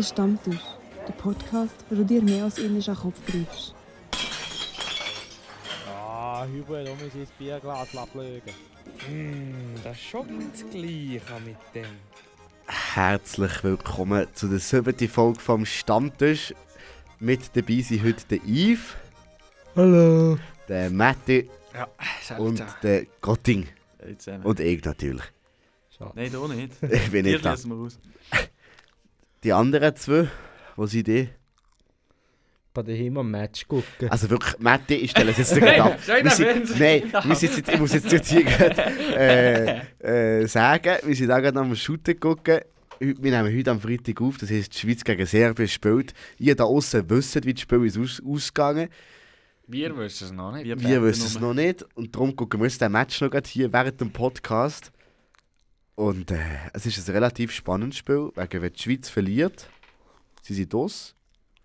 Der Stammtisch, der Podcast, wo du dir mehr als ähnlich an Kopf greifst. Ah, muss ich das Bierglas ablegen. Mm, das ist schon ganz gleich mit dem. Herzlich willkommen zu der siebten Folge vom Stammtisch. Mit dabei sind heute der Yves, Hallo. der Matti Ja, und der Gotting. Und ich natürlich. Nein, du nicht. Ich bin nicht da. lassen wir aus. Die anderen zwei, wo sind die? Bei daheim am Match gucken. Also wirklich, Matti, ich stelle es jetzt gerade ab. Nein, Wir sind, nein, wir sind jetzt, ich muss jetzt nicht hier gerade, äh, äh, sagen, wir sind auch gerade am Shooten gucken. Wir nehmen heute am Freitag auf, das heisst, die Schweiz gegen Serbien spielt. Ihr da außen wisst, wie das Spiel ist aus ausgegangen. Wir wissen es noch nicht. Wir Wir wissen es noch nicht und darum gucken wir uns den Match noch gerade hier während dem Podcast. Und äh, es ist ein relativ spannendes Spiel, wegen wenn die Schweiz verliert, sie sind das.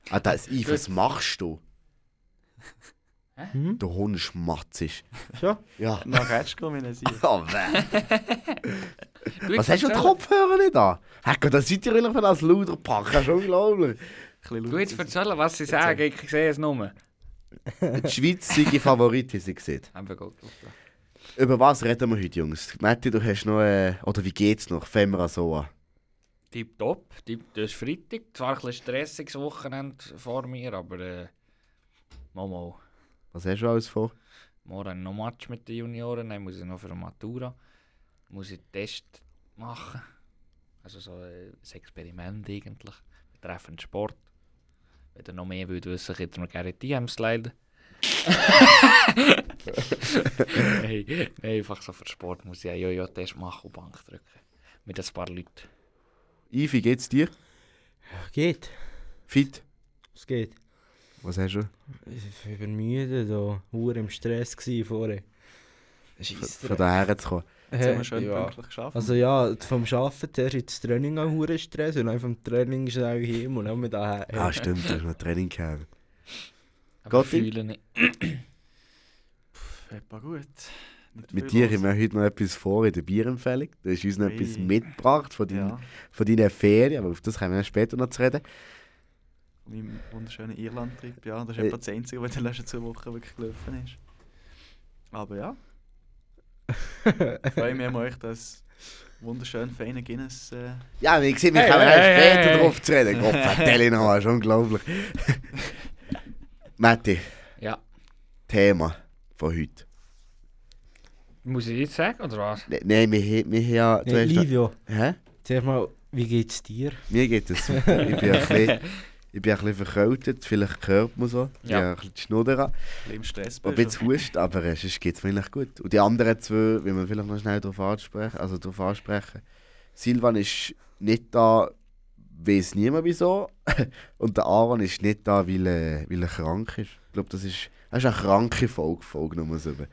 Ah, da ist Yves, was machst du? Hm? Du Hund schmatzisch. Schon? Ja. Nach Ratsch kommen wir nicht. Oh, weh. Du, Was hast du die Kopfhörer nicht an? Hey Gott, das seid ihr von als Luder packen, das ist unglaublich. Du jetzt erzählen, was sie sagen, ich sehe es nur. Die Schweiz sind die Favoriten, sie gesehen. Haben gut. Über was reden wir heute, Jungs? Matti, du hast noch, äh, oder wie geht's noch? Fangen wir so an. Tipptopp. Tipp, das ist Freitag. Zwar ein bisschen stressiges Wochenende vor mir, aber äh, mal mal. Was hast du alles vor? Morgen noch Match mit den Junioren, dann muss ich noch für eine Matura muss ich Test machen. Also so äh, ein Experiment eigentlich, betreffend Sport. Wenn ihr noch mehr wollt wissen, könnt ihr mir gerne die DMs leiden. nein, nein, einfach so für Sport muss ich einen Jojo-Test machen und Bank drücken. Mit ein paar Leuten. Yves, wie geht's dir? Geht. Fit? Es geht. Was hast du? Ich bin müde, da. Hure im Stress gsi vorher. Von daher zu kommen. Jetzt haben wir schön ja. pünktlich geschafft. Also ja, vom Arbeiten zuerst ins Training an hure Stress und dann vom Training schnell heim und dann mit daheim. Ah, stimmt, du hast noch Training gehabt. Aber Gotti? fühle nicht. Etwa gut. Nicht Mit dir haben wir heute noch etwas vor in der Bierempfehlung. Du hast uns noch etwas mitgebracht von, dein, Ja, von deinen Ferien, aber auf das kommen wir später noch zu reden. mein wunderschöner Irland-Trip. Ja, das ist Äh. etwa das Einzige, was in den letzten zwei Wochen wirklich gelaufen ist. Aber ja, ich freue mich an euch, dass wunderschön feine Guinness. Äh, Ja, wie gesagt, wir Hey, kommen hey, später hey. drauf zu reden. Gott, vertell noch, ist unglaublich. Matti, Ja. Thema von heute. Muss ich jetzt sagen, oder was? Ne- Nein, wir, haben- wir haben ja... du Nee, hast Livio, Hä? zuerst mal, wie geht's dir? Mir geht es super. Ich bin ein bisschen, ich bin ein bisschen verkältet, vielleicht hört man so. Ich Ja. habe ein bisschen die Schnudder an. ein bisschen im Stress Ein bist. bisschen Hust, aber äh, sonst geht es mir eigentlich gut. Und die anderen zwei, will man vielleicht noch schnell darauf ansprechen. Also darauf ansprechen. Silvan ist nicht da, weiß niemand wieso. Und der Aaron ist nicht da, weil, äh, weil er krank ist. Ich glaube, das ist, das ist eine kranke Folge, Folge Nummer 7.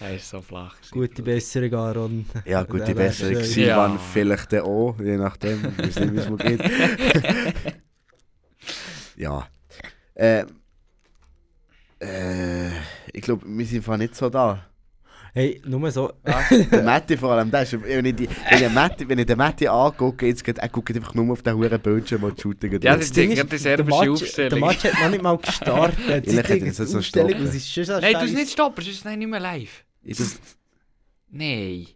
er ist so flach. gewesen. Gute Besserung, Aaron. Ja, gut, die Ja, das bessere ist- Silvan Ja. vielleicht auch, je nachdem, ich weiß nicht, wie es mir geht. ja. Äh, äh, ich glaube, wir sind einfach nicht so da. Hey, nur so. Der Matti vor allem, der ist, wenn, ich die, wenn, ich Matti, wenn ich den Matti angucke, jetzt geht, er guckt einfach nur auf den huren Bildschirm und shootet Ja, drauf. das Ding ist, die der serbische Match, der. Match hat noch nicht mal gestartet. Ehrlich, hätte ich das stoppen. ist schon so Nein, du scheiße. nicht stoppen, sonst ist es nicht mehr live. Ich das, Nein.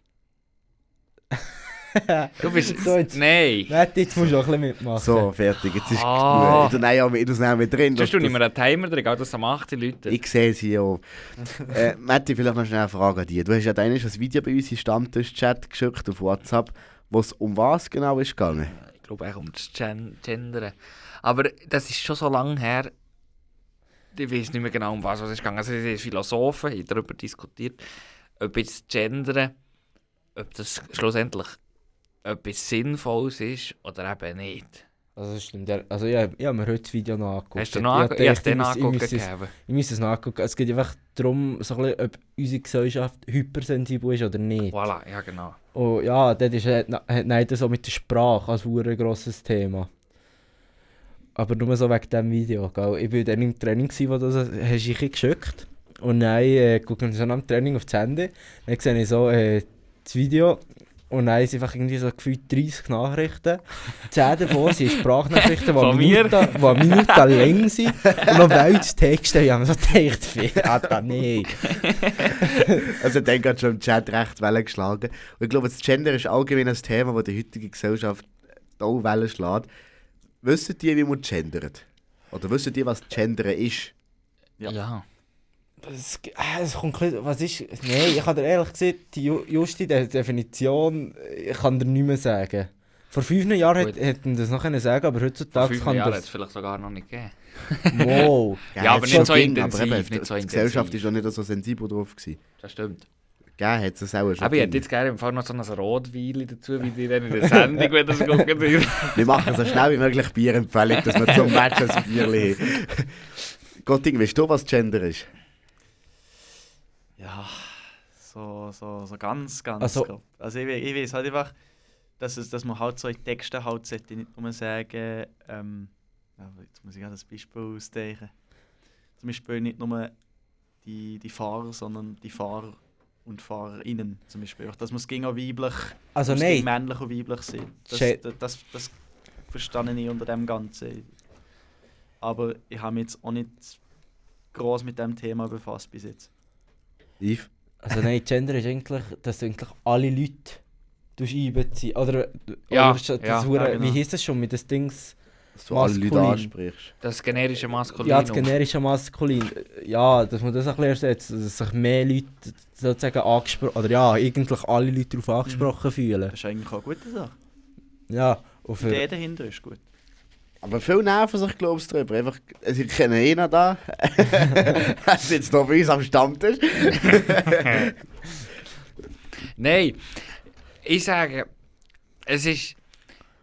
Du bist. So, jetzt- Nein. Warte, jetzt musst du auch ein bisschen mitmachen. so, fertig, jetzt ist Ah. genug. Ich tue es auch mit drin. Tue ich das- mir einen Timer drin, auch das am 8 Leute. Ich sehe es hier auch. äh, Matti, vielleicht noch schnell eine Frage an dich. Du hast ja deines ein Video bei uns im Stammtisch-Chat geschickt auf WhatsApp, wo es um was genau ist gegangen. Ich glaube auch um das Gen Gendern. Aber das ist schon so lange her. Ich weiß nicht mehr genau, um was es ist gegangen. Also, die Philosophen haben darüber diskutiert, ob jetzt Gendern, ob das schlussendlich etwas Sinnvolles ist oder eben nicht. Also stimmt, ja. Also ja, ich habe mir heute das Video noch angeguckt. Hast du Ich noch angeguckt? Ich gedacht, den ich muss- ich muss es-. Ich muss es nachgucken. Es geht einfach darum, so ein bisschen, ob unsere Gesellschaft hypersensibel ist oder nicht. Voilà, ja genau. Und ja, das ist hat nein, das so mit der Sprache als ein grosses Thema. Aber nur so wegen diesem Video. Gell? Ich war dann im Training, gewesen, wo du das hast du geschickt Und dann äh, gucken wir so am Training auf das Handy. Dann sehe ich so äh, das Video Und dann sind einfach irgendwie so gefühlt 30 Nachrichten. 10 davon sind Sprachnachrichten, die Von eine mir? Minute, die eine Minute lang sind. Und noch Welttexte. Ich habe mir so gedacht, Alter, nee. Also dann gerade schon im Chat recht Wellen geschlagen. Und ich glaube, das Gender ist allgemein ein Thema, das die heutige Gesellschaft auch Wellen schlägt. Wissen die, wie man gendert? Oder wissen die, was Gendern ist? Ja. ja. Es, äh, es kommt was ist... Nein, ich kann dir ehrlich gesagt, die Ju- Justi, die Definition, ich kann dir nicht mehr sagen. Vor fünf Jahren Gut. hätt- hätten das noch können sagen aber heutzutage kann Jahren hat es das... vielleicht sogar noch nicht gegeben. Wow. Ja, aber hat's nicht so gegeben, intensiv, eben, nicht die so Gesellschaft intensiv. ist auch nicht so sensibel drauf. Gewesen. Das stimmt. Gegeben hat es auch schon. Aber ich hätte jetzt gerne im Fall noch so ein Rotwein dazu, wie die dann in der Sendung, wenn das gucken. Wir machen so schnell wie möglich Bierempfehlung, dass wir zum Match ein Bier haben. Gotting, weißt du, was Gender ist? Ja, so, so, so ganz, ganz Also- grob. Also ich, ich weiß halt einfach, dass, es, dass man halt so in Texten halt sollte nicht nur sagen, ähm, jetzt muss ich gerade ein Beispiel ausdenken. Zum Beispiel nicht nur die, die Fahrer, sondern die Fahrer und Fahrerinnen zum Beispiel. Einfach, Dass man es ging auch weiblich, Also nein, männlich und weiblich sein. Das, das, das, das verstehe ich unter dem Ganzen. Aber ich habe mich jetzt auch nicht groß mit dem Thema befasst bis jetzt. Yves? also nein, Gender ist eigentlich, dass du eigentlich alle Leute einbeziehen. Oder, Ja, oder das ja, hure- ja, genau. Wie heisst das schon mit den Dings? Dass du alle Leute Maskulin. ansprichst. Das generische Maskulinum. Ja, das generische Maskulin. Ja, dass man das ein bisschen ersetzt, dass sich mehr Leute sozusagen angesprochen, oder ja, eigentlich alle Leute darauf angesprochen fühlen. Das ist eigentlich auch eine gute Sache. Ja, und Die Idee dahinter ist gut. Aber viel nerven sich, glaube ich, drüber. Einfach, also ich kenne einen da. Er sitzt noch bei uns am Stammtisch. Nein, ich sage, es ist.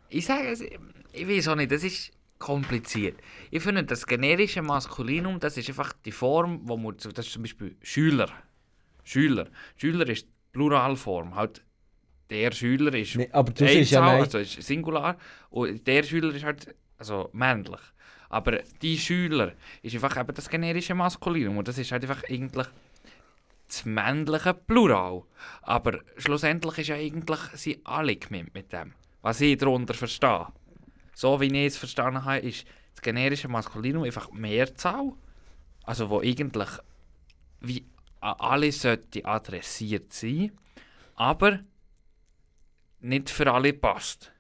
Ich sage, es, ich weiß auch nicht, das ist kompliziert. Ich finde, das generische Maskulinum, das ist einfach die Form, wo man. Das ist zum Beispiel Schüler. Schüler. Schüler ist die Pluralform. Halt, der Schüler ist. Nee, aber du siehst ja nein. also ist Singular. Und der Schüler ist halt also männlich. Aber die Schüler ist einfach eben das generische Maskulinum. Und das ist halt einfach eigentlich das männliche Plural. Aber schlussendlich ist ja eigentlich sie alle gemeint mit dem. Was ich darunter verstehe. So wie ich es verstanden habe, ist das generische Maskulinum einfach Mehrzahl. Also wo eigentlich wie an alle sollte adressiert sein, aber nicht für alle passt.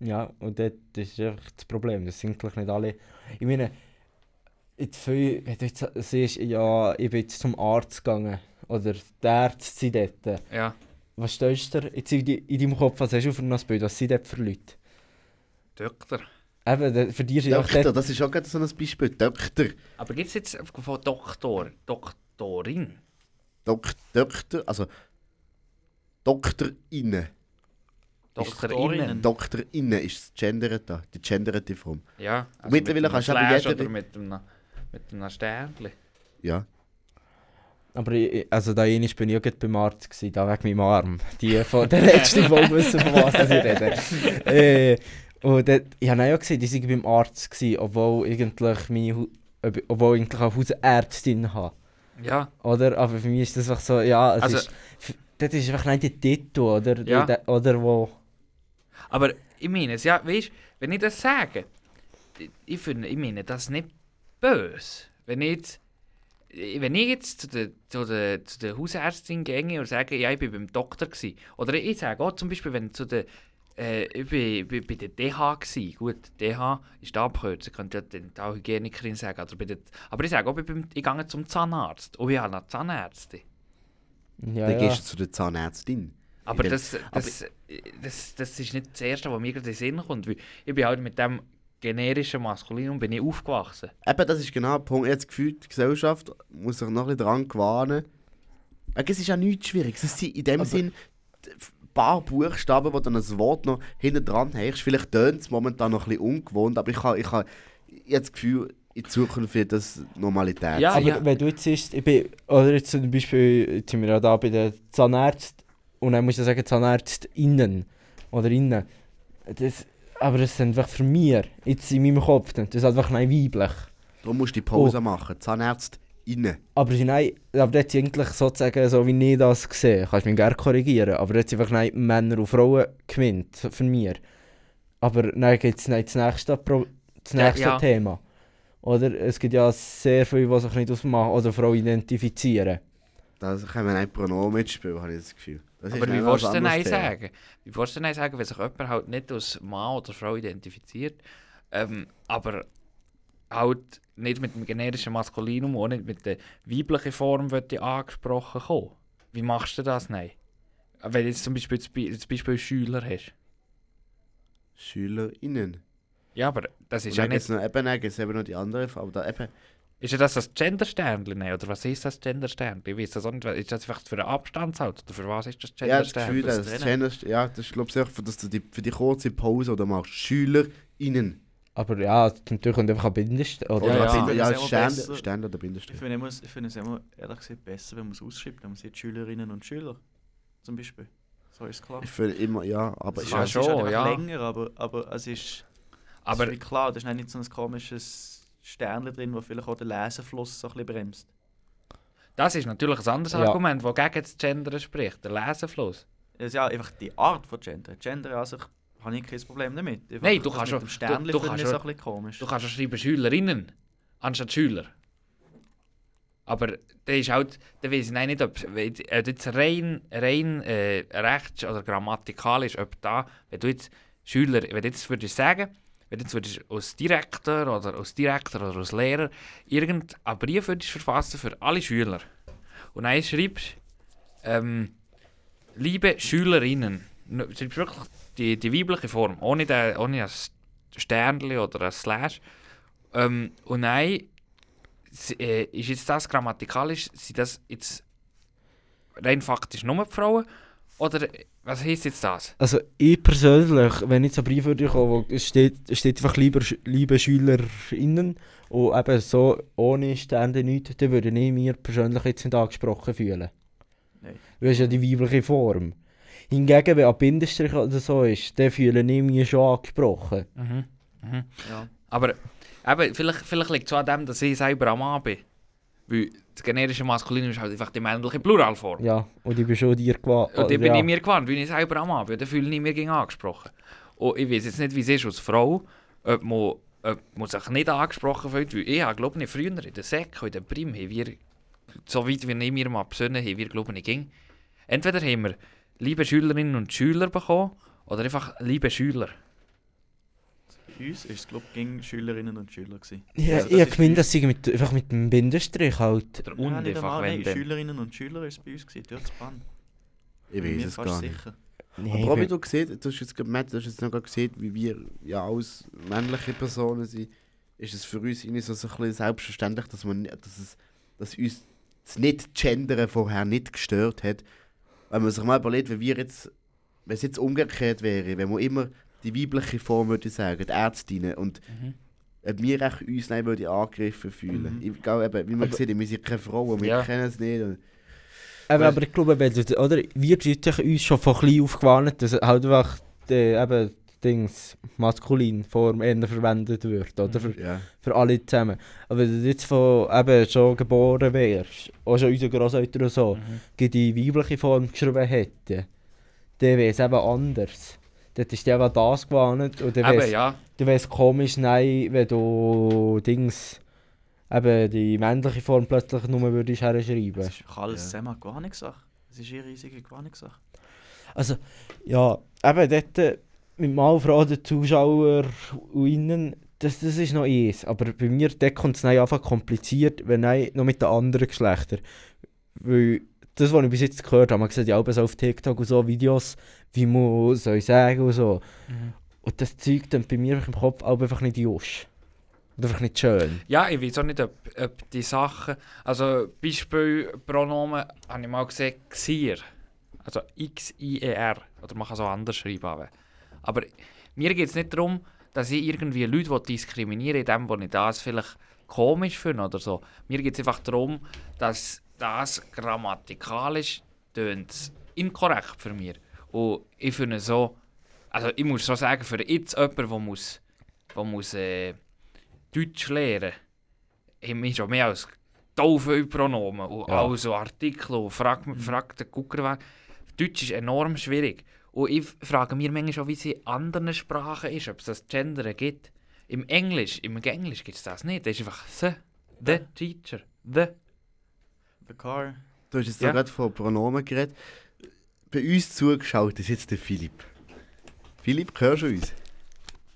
Ja, und das ist einfach das Problem, das sind eigentlich nicht alle. Ich meine, jetzt viel, wenn du jetzt siehst, ja, ich bin jetzt zum Arzt gegangen, oder die Ärzte sind dort. Ja. Was stellst du dir jetzt in, in deinem Kopf, was hast du für ein Bild, was sind dort für Leute? Doktor. Eben, für dich ist Doktor, dort, das ist auch gerade so ein Beispiel. Doktor. Aber gibt es jetzt von Doktor, Doktorin? Dok Doktor, also Doktorinnen. Doktorinnen? Doktorinnen ist das Gendern da, die genderte Form. Ja. mittlerweile mit kannst du aber jeder- Oder mit einem, mit einem Sternchen. Ja. aber ich, also da bin ich auch gerade beim Arzt gewesen, da wegen meinem Arm. Die von der letzten Folge wissen, von was ich rede. äh, und dort, ich habe auch gesehen, die waren beim Arzt, gewesen, obwohl eigentlich meine, obwohl ich eigentlich auch Hausärztin habe. Ja. Oder? Aber für mich ist das einfach so, ja, es Also- ist, das ist einfach nicht der Titel, oder? Ja. Der- Oder wo... Aber ich meine es, ja, weißt wenn ich das sage, ich, finde, ich meine das nicht böse. Wenn ich jetzt, wenn ich jetzt zu der, zu der, zu der Hausärztin gehe und sage, ja, ich bin beim Doktor gsi Oder ich sage auch zum Beispiel, wenn zu der, äh, ich bin, bin bei der DH gsi Gut, DH ist die Abkürzung, könnte ja die Dentalhygienikerin sagen. Oder bei der, aber ich sage auch, ich, bin, ich gehe zum Zahnarzt. Und ich habe eine Zahnärztin. Ja, Dann ja. gehst du zu der Zahnärztin. Aber Ja, das, das, das, das ist nicht das Erste, was mir gerade in den Sinn kommt. Weil ich bin halt mit dem generischen Maskulinum bin ich aufgewachsen. Eben, das ist genau der Punkt. Jetzt gefühlt, die Gesellschaft muss sich noch ein bisschen daran gewöhnen. Weil Es ist ja nichts Schwieriges. Es sind in dem Aber- Sinn ein paar Buchstaben, wo dann ein Wort noch hinten dran hast. Vielleicht tönt es momentan noch ein bisschen ungewohnt, aber ich habe ich habe jetzt das Gefühl, in Zukunft wird das Normalität Ja. Aber wenn du jetzt siehst, ich bin, oder jetzt zum Beispiel, jetzt sind wir ja da bei den Zahnärzten, und dann musst du sagen Zahnärztinnen, oder innen. Das, aber das ist einfach für mich, jetzt in meinem Kopf, das ist einfach nicht weiblich. Darum musst du die Pause Oh. machen. Zahnärzt innen. Aber nein, aber dort sind eigentlich sozusagen so wie ich das gesehen. Kannst mich gerne korrigieren. Aber dort sind einfach nein, Männer und Frauen gewinnt für mich. Aber dann gibt es das nächste, Pro das Ja, nächste ja. Thema. Oder es gibt ja sehr viele, die sich nicht ausmachen oder Frauen identifizieren. Da wir nicht Pronomen mitspielen, habe ich das Gefühl. Das Aber wie willst du denn Nein sagen? Wie willst du Nein sagen, wenn sich jemand halt nicht als Mann oder Frau identifiziert, ähm, aber halt nicht mit dem generischen Maskulinum und nicht mit der weiblichen Form wird die angesprochen kommen? Wie machst du das Nein? Wenn du jetzt zum Beispiel das Beispiel Schüler hast. SchülerInnen. Ja, aber das ist ja dann gibt es nicht... noch, eben, noch die andere Frau. Aber da eben, Ist ja das das Gendersternchen? Oder was ist das Gendersternchen? Ich weiß das auch nicht. Ist das einfach für einen Abstandshalt? Oder für was ist das ja, das Gendersternchen? Gefühl, das das. Gender, ja, das ist glaube ich für, dass du die, für die kurze Pause oder machst SchülerInnen. Aber ja, natürlich kommt einfach ein Bindestrich. Oder Ja, ja. Ja, finde es immer Ständer, besser. Ständer oder Ich Bindestrich. finde, immer- ich finde es immer, ehrlich gesagt, besser, wenn man es ausschreibt. Wenn man sieht Schülerinnen und Schüler, zum Beispiel. So ist klar. Ich finde immer, ja, aber Es Ja, ist, schon, es ist halt einfach ja. länger, aber, aber es ist, Aber es ist wie klar, da ist nicht so ein komisches Sternchen drin, das vielleicht auch den Lesefluss so ein bisschen bremst. das ist natürlich ein anderes Ja. Argument, das gegen das Gendern spricht. Der Lesefluss. Es ist ja einfach die Art von Gender. Gender an sich habe ich kein Problem damit. Einfach Nein, du das kannst mit schon- dem Sternchen du- du finde kannst schon- ein bisschen komisch. Du kannst ja schreiben Schülerinnen anstatt Schüler. Aber der ist halt, der weiß ich nicht, ob jetzt rein, rein äh, rechts oder grammatikalisch, ob da, wenn du jetzt Schüler, wenn du jetzt würdest sagen, wenn du als Direktor oder als Direktor oder als Lehrer irgendeinen Brief würdest verfassen für alle Schüler und dann schreibst ähm, liebe Schülerinnen, schreibst wirklich die, die weibliche Form, ohne, den, ohne ein Sternchen oder ein Slash. Ähm, und s- äh, ist jetzt das grammatikalisch, sind das jetzt rein faktisch nur die Frauen? Oder was heisst jetzt das? Also ich persönlich, wenn ich so einen Brief würde bekommen, wo es steht, steht einfach lieber, liebe SchülerInnen und eben so ohne Stände nichts, dann würde ich mir persönlich jetzt nicht angesprochen fühlen. Nein. Das ist ja die weibliche Form. Hingegen, wenn ein Bindestrich oder so ist, dann fühle ich mich schon angesprochen. Mhm. Mhm. Ja. Aber eben, vielleicht, vielleicht liegt es auch an dem, dass ich selber am Mann bin. Weil das generische Maskulinum ist halt einfach die männliche Pluralform. Ja, und ich bin schon dir gewandt. Und die bin ja. ich mir gewandt, weil ich selber am bin. Dann fühle ich mich gegen angesprochen. Und ich weiß jetzt nicht, wie es ist als Frau, ob man, ob man sich nicht angesprochen fühlt. Weil ich glaube ich, früher in der Sek in der Prim, haben wir, so weit wie ich mir mal besinnen, haben wir, glaube ich, ging. Entweder haben wir liebe Schülerinnen und Schüler bekommen, oder einfach liebe Schüler. Bei uns war es, glaube ich, gegen Schülerinnen und Schüler. Gewesen. Ja, Also das ich habe ist gemeint, dass sie mit, einfach mit dem Bindestrich halt. Oder und nicht einfach, wenn. Schülerinnen und Schüler war es bei uns, gewesen, dort zu Bann. Ich Bin weiß mir es fast gar nicht. sicher. Nee, Aber auch wie du gesehen du hast jetzt gemerkt, du hast jetzt noch gerade gesehen, wie wir ja als männliche Personen sind, ist es für uns irgendwie so, so ein bisschen selbstverständlich, dass, man, dass, es, dass uns das Nicht-Gendern vorher nicht gestört hat. Wenn man sich mal überlegt, wenn wir jetzt, wenn es jetzt umgekehrt wäre, wenn man immer die weibliche Form würde sagen, die Ärztinnen, und Mhm. ob wir echt uns nicht würde angegriffen fühlen. Mhm. Ich glaube, eben, wie man Aber- sieht, wir sind keine Frauen, wir Ja. kennen es nicht. Und Aber, aber ich glaube, wenn du, oder, wir sind sich uns schon von klein aufgewarnt, dass halt einfach die, eben, Dings, maskulin Form eher verwendet wird, oder? Für, ja. für alle zusammen. Aber wenn du jetzt von eben schon geboren wärst, auch schon unsere Großeltern und so, Mhm. die die weibliche Form geschrieben hätten, dann wäre es eben anders. Dort ist die eben das gewarnt und dann wäre es ja. wär's komisch, nein, wenn du Dings, eben die männliche Form plötzlich nur würdest herschreiben. Das ist alles Ja. zusammen Gewarnungssache. Das ist eine riesige Gewarnungssache. Also, ja, eben dort äh, mit mal Fragen der Zuschauer und innen, das, das ist noch eins. Aber bei mir dort kommt es einfach kompliziert, wenn nein, noch mit den anderen Geschlechtern. Weil das, was ich bis jetzt gehört habe, man sieht ja auch so auf TikTok und so Videos, wie man soll sagen und so. Mhm. Und das Zeug dann bei mir im Kopf auch einfach nicht just. Und einfach nicht schön. Ja, ich weiß auch nicht, ob, ob die Sachen. Also, Beispiel Pronomen habe ich mal gesehen, Xier. Also X-I-E-R. Oder man kann es auch anders schreiben. Aber, mir geht es nicht darum, dass ich irgendwie Leute will diskriminieren in dem, wo ich das vielleicht komisch finde oder so. Mir geht es einfach darum, dass das grammatikalisch tönt inkorrekt für mich. Und ich finde so. Also, ich muss schon sagen, für jetzt jemanden, der muss, der muss äh, Deutsch lernen, haben wir schon mehr als tausend Pronomen und Ja. all so Artikel und frag, frag den Gucker. Deutsch ist enorm schwierig. Und ich frage mich manchmal auch, wie es in anderen Sprachen ist, ob es das Gender gibt. Im Englisch, im Englisch gibt es das nicht. Das ist einfach the, the teacher, the. The car. Du hast jetzt Ja. ja. gerade von Pronomen geredet. Bei uns zugeschaut ist jetzt der Philipp. Philipp, hörst du uns?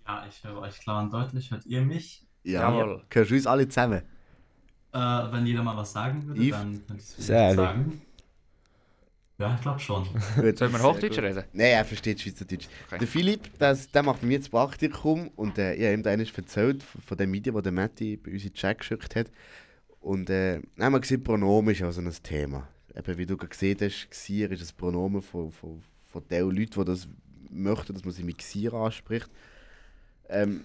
Ja, ich höre euch klar und deutlich. Hört ihr mich? Jawohl. Hörst du uns alle zusammen? Äh, wenn jeder mal was sagen würde, Yves? dann könnte ich es sagen. Ja, ich glaube schon. Sollen wir Hochdeutsch reden? Nein, er versteht Schweizerdeutsch. Okay. Der Philipp, das, der macht bei mir das Praktikum und äh, ich habe ihm erzählt von, von dem Video, das der Matti bei uns in den Chat geschickt hat. Und äh, wir gesehen, Pronomen ist auch so ein Thema. Eben, wie du gerade gesehen hast, Xier ist ein Pronomen von, von, von den Leuten, die das möchten, dass man sie mit Xier anspricht. Ähm,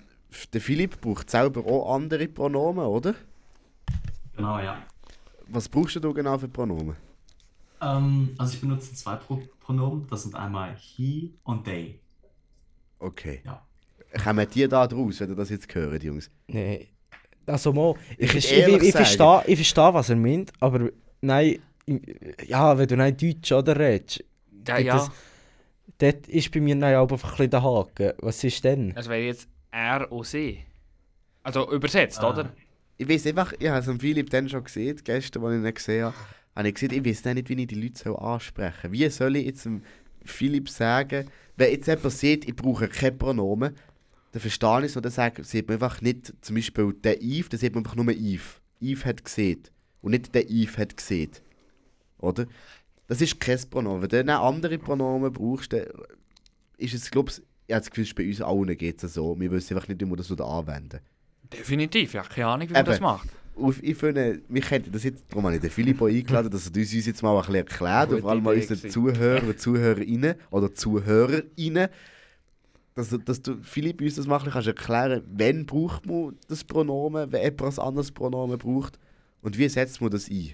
der Philipp braucht selber auch andere Pronomen, oder? Genau, ja. Was brauchst du genau für Pronomen? Ähm, also ich benutze zwei Pro Pronomen. Das sind einmal he und they. Okay. Ja. Kommen die da draus, wenn ihr das jetzt hört, Jungs? Nee. Also mal, ich, Ich ich, ich, verstehe, ich verstehe, was er meint, aber nein, ja, wenn du nicht Deutsch oder redest, Ja, ja. es- dort ist bei mir auch einfach ein bisschen der Haken. Was ist denn? Das wäre jetzt er und sie. Also übersetzt, Ah. oder? Ich weiß einfach, ich habe es am Philipp dann schon gesehen, gestern, als ich ihn gesehen habe, habe ich gesehen, ich weiß nicht, wie ich die Leute soll ansprechen soll. Wie soll ich jetzt dem Philipp sagen, wenn jetzt jemand sieht, ich brauche kein Pronomen, dann verstehe ich es und dann sage, sieht man einfach nicht zum Beispiel der Eve, dann sieht man einfach nur Eve. Eve hat gesehen und nicht der Eve hat gesehen. Oder? Das ist kein Pronomen. Wenn du andere Pronomen brauchst, dann ist es, glaube ich, ich habe das Gefühl, bei uns allen geht es so. Wir wissen einfach nicht, wie wir das anwenden. Definitiv, ja, keine Ahnung, wie man Eben. das macht. Auf, ich finde, wir könnten das jetzt, darum habe ich den auch eingeladen, dass er uns jetzt mal ein bisschen erklärt, vor allem mal unseren. Zuhörer Zuhörerinnen oder Zuhörerinnen, dass, du- dass du Philipp uns das machen kannst erklären, wann braucht man das Pronomen, wenn ein anderes Pronomen braucht und wie setzt man das ein?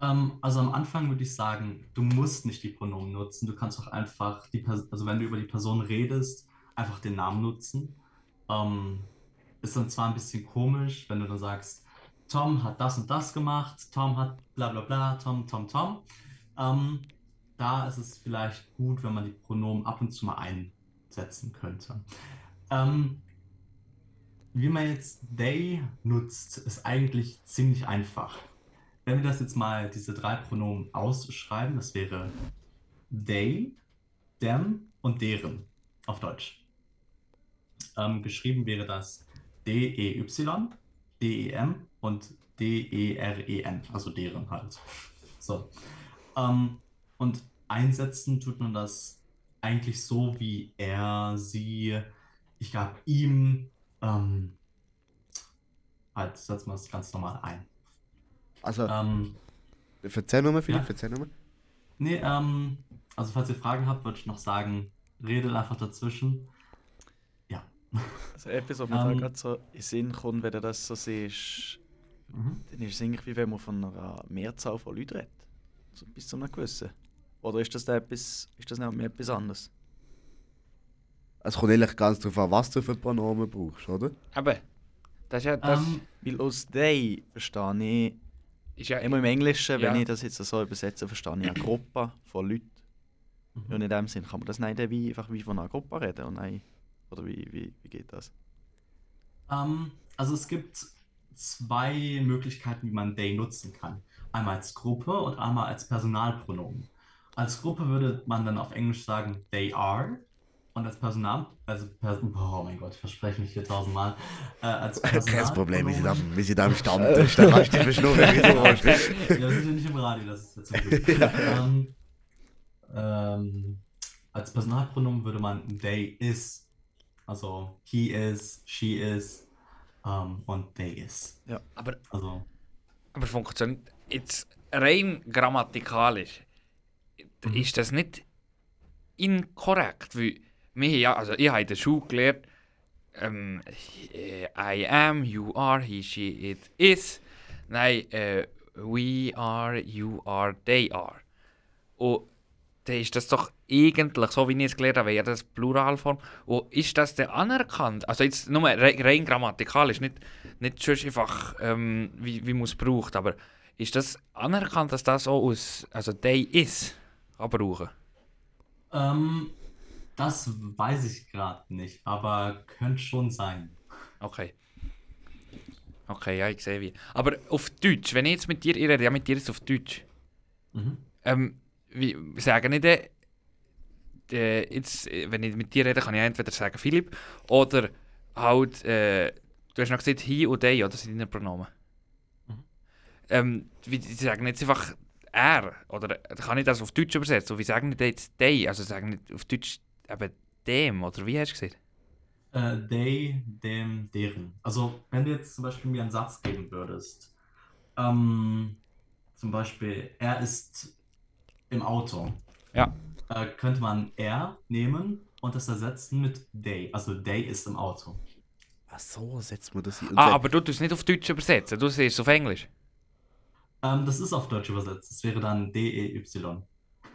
Ähm, also am Anfang würde ich sagen, du musst nicht die Pronomen nutzen. Du kannst auch einfach, die also wenn du über die Person redest, einfach den Namen nutzen. Ähm, ist dann zwar ein bisschen komisch, wenn du dann sagst, Tom hat das und das gemacht, Tom hat bla bla bla, Tom, Tom, Tom. Ähm, da ist es vielleicht gut, wenn man die Pronomen ab und zu mal einsetzen könnte. Ähm, wie man jetzt they nutzt, ist eigentlich ziemlich einfach. Wenn wir das jetzt mal, diese drei Pronomen ausschreiben, das wäre they, them und deren auf Deutsch. Ähm, geschrieben wäre das D-E-Y, D-E-M und D-E-R-E-N, also deren halt. So. Ähm, und einsetzen tut man das eigentlich so wie er, sie, ich gab ihm, ähm, halt, setzen wir das ganz normal ein. Also, Ähm, verzeih nochmal, Philipp, ja. verzeih nochmal. nee, ähm, also falls ihr Fragen habt, würde ich noch sagen, redet einfach dazwischen. Ja. Also etwas, was mir da Ähm. gerade so in Sinn kommt, wenn du das so siehst, Mhm. dann ist es eigentlich wie wenn man von einer Mehrzahl von Leuten redet. So, bis zu einem gewissen. Oder ist das, da etwas, ist das noch mehr etwas anderes? Es kommt eigentlich ganz darauf an, was du für Pronomen brauchst, oder? Eben, das ist ja, das Ähm, Weil aus «they» verstehe ich, ist ja immer im Englischen, wenn Ja. ich das jetzt so übersetze, verstehe ich eine Gruppe von Leuten. Und in dem Sinn kann man das nicht wie, einfach wie von einer Gruppe reden. Und nein, oder wie, wie, wie geht das? Ähm, also es gibt zwei Möglichkeiten, wie man they nutzen kann. Einmal als Gruppe und einmal als Personalpronomen. Als Gruppe würde man dann auf Englisch sagen they are und als Personal, also per, oh mein Gott, ich verspreche mich hier tausendmal. Äh, als Kein Problem, wir sind am, Personalpronomen- wir sind am Stammtisch, da kannst du dich verschnurren, wie ja, wir sind ja nicht im Radio, das ist jetzt zum Glück. ähm, ähm, als Personalpronomen würde man they is, also he is, she is ähm, und they is. aber, Also, aber funktioniert jetzt rein grammatikalisch Mhm. ist das nicht inkorrekt, weil ja, also ich habe in der Schule gelernt, ähm, äh, I am, you are, he, she, it is, nein, äh, we are, you are, they are. Und dann ist das doch eigentlich, so wie ich es gelernt habe, ja das Pluralform. Und ist das denn anerkannt? Also jetzt nur re rein grammatikalisch, nicht, nicht schon einfach, ähm, wie, wie man es braucht, aber ist das anerkannt, dass das auch aus, also they ist, kann brauchen? Ähm, das weiß ich gerade nicht, aber könnte schon sein. Okay. Okay, ja, ich sehe wie. Aber auf Deutsch, wenn ich jetzt mit dir, rede ja mit dir jetzt auf Deutsch, Mhm. ähm, wie sagen ich denn, äh, jetzt, äh, wenn ich mit dir rede, kann ich entweder sagen Philipp oder halt, äh, du hast noch gesagt, he und they, oder das sind deine Pronomen. Mhm. Ähm, wie, sie sagen jetzt einfach er, oder kann ich das auf Deutsch übersetzen? Und wie sagen die jetzt they? Also sagen nicht auf Deutsch eben dem, oder wie hast du gesagt? Äh, they, dem, deren. Also, wenn du jetzt zum Beispiel mir einen Satz geben würdest, ähm, zum Beispiel, er ist im Auto. Ja. Äh, könnte man er nehmen und das ersetzen mit they. Also, they ist im Auto. Ach so, setzt man das. Und Ah, aber du tust es nicht auf Deutsch übersetzen, du siehst es auf Englisch. Ähm, das ist auf Deutsch übersetzt. Das wäre dann D-E-Y.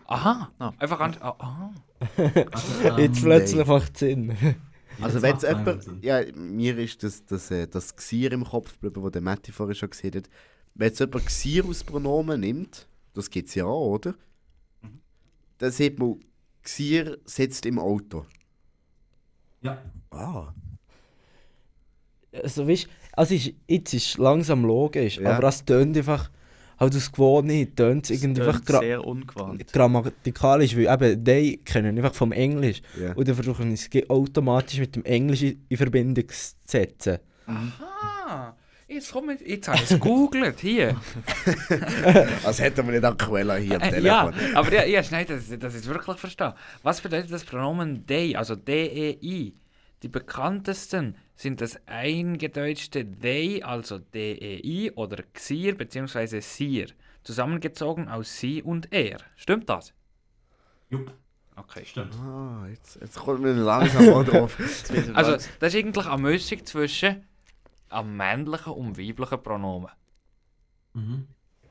Aha, Ah. einfach an. Ah, aha. Also, ähm, Jetzt plötzlich macht es Sinn. Also wenn langsam jemand, ja, mir ist das, das, äh, das Xier im Kopf geblieben, wo der Matti vorhin schon gesehen hat. Wenn jetzt jemand Xier aus Pronomen nimmt, das gibt es ja auch, oder? Mhm. Dann sieht man, Xier sitzt im Auto. Ja. Ah. Also, weißt, also ist, jetzt ist es langsam logisch, Ja. aber es tönt einfach, halt aus Gewohnheit, tönt es Das irgendwie einfach gra sehr ungewohnt. grammatikalisch, weil eben, die kennen einfach vom Englisch. Ja. Und dann versuchen es ge- automatisch mit dem Englisch in in Verbindung zu setzen. Ah, jetzt, komm, ich- jetzt habe ich es gegoogelt hier. Als hätten wir nicht Aquella hier am Äh, Telefon. ja, aber ja, ja schnell, dass, dass ich es wirklich verstehe. Was bedeutet das Pronomen they, also D-E-I? Die bekanntesten sind das eingedeutschte they, also D-E-I, oder xir bzw. sir, zusammengezogen aus sie und er. Stimmt das? Jupp. Okay. Stimmt. Ah, jetzt, jetzt kommt mir langsam auch drauf. Also, das ist eigentlich eine Mischung zwischen einem männlichen und weiblichen Pronomen. Mhm.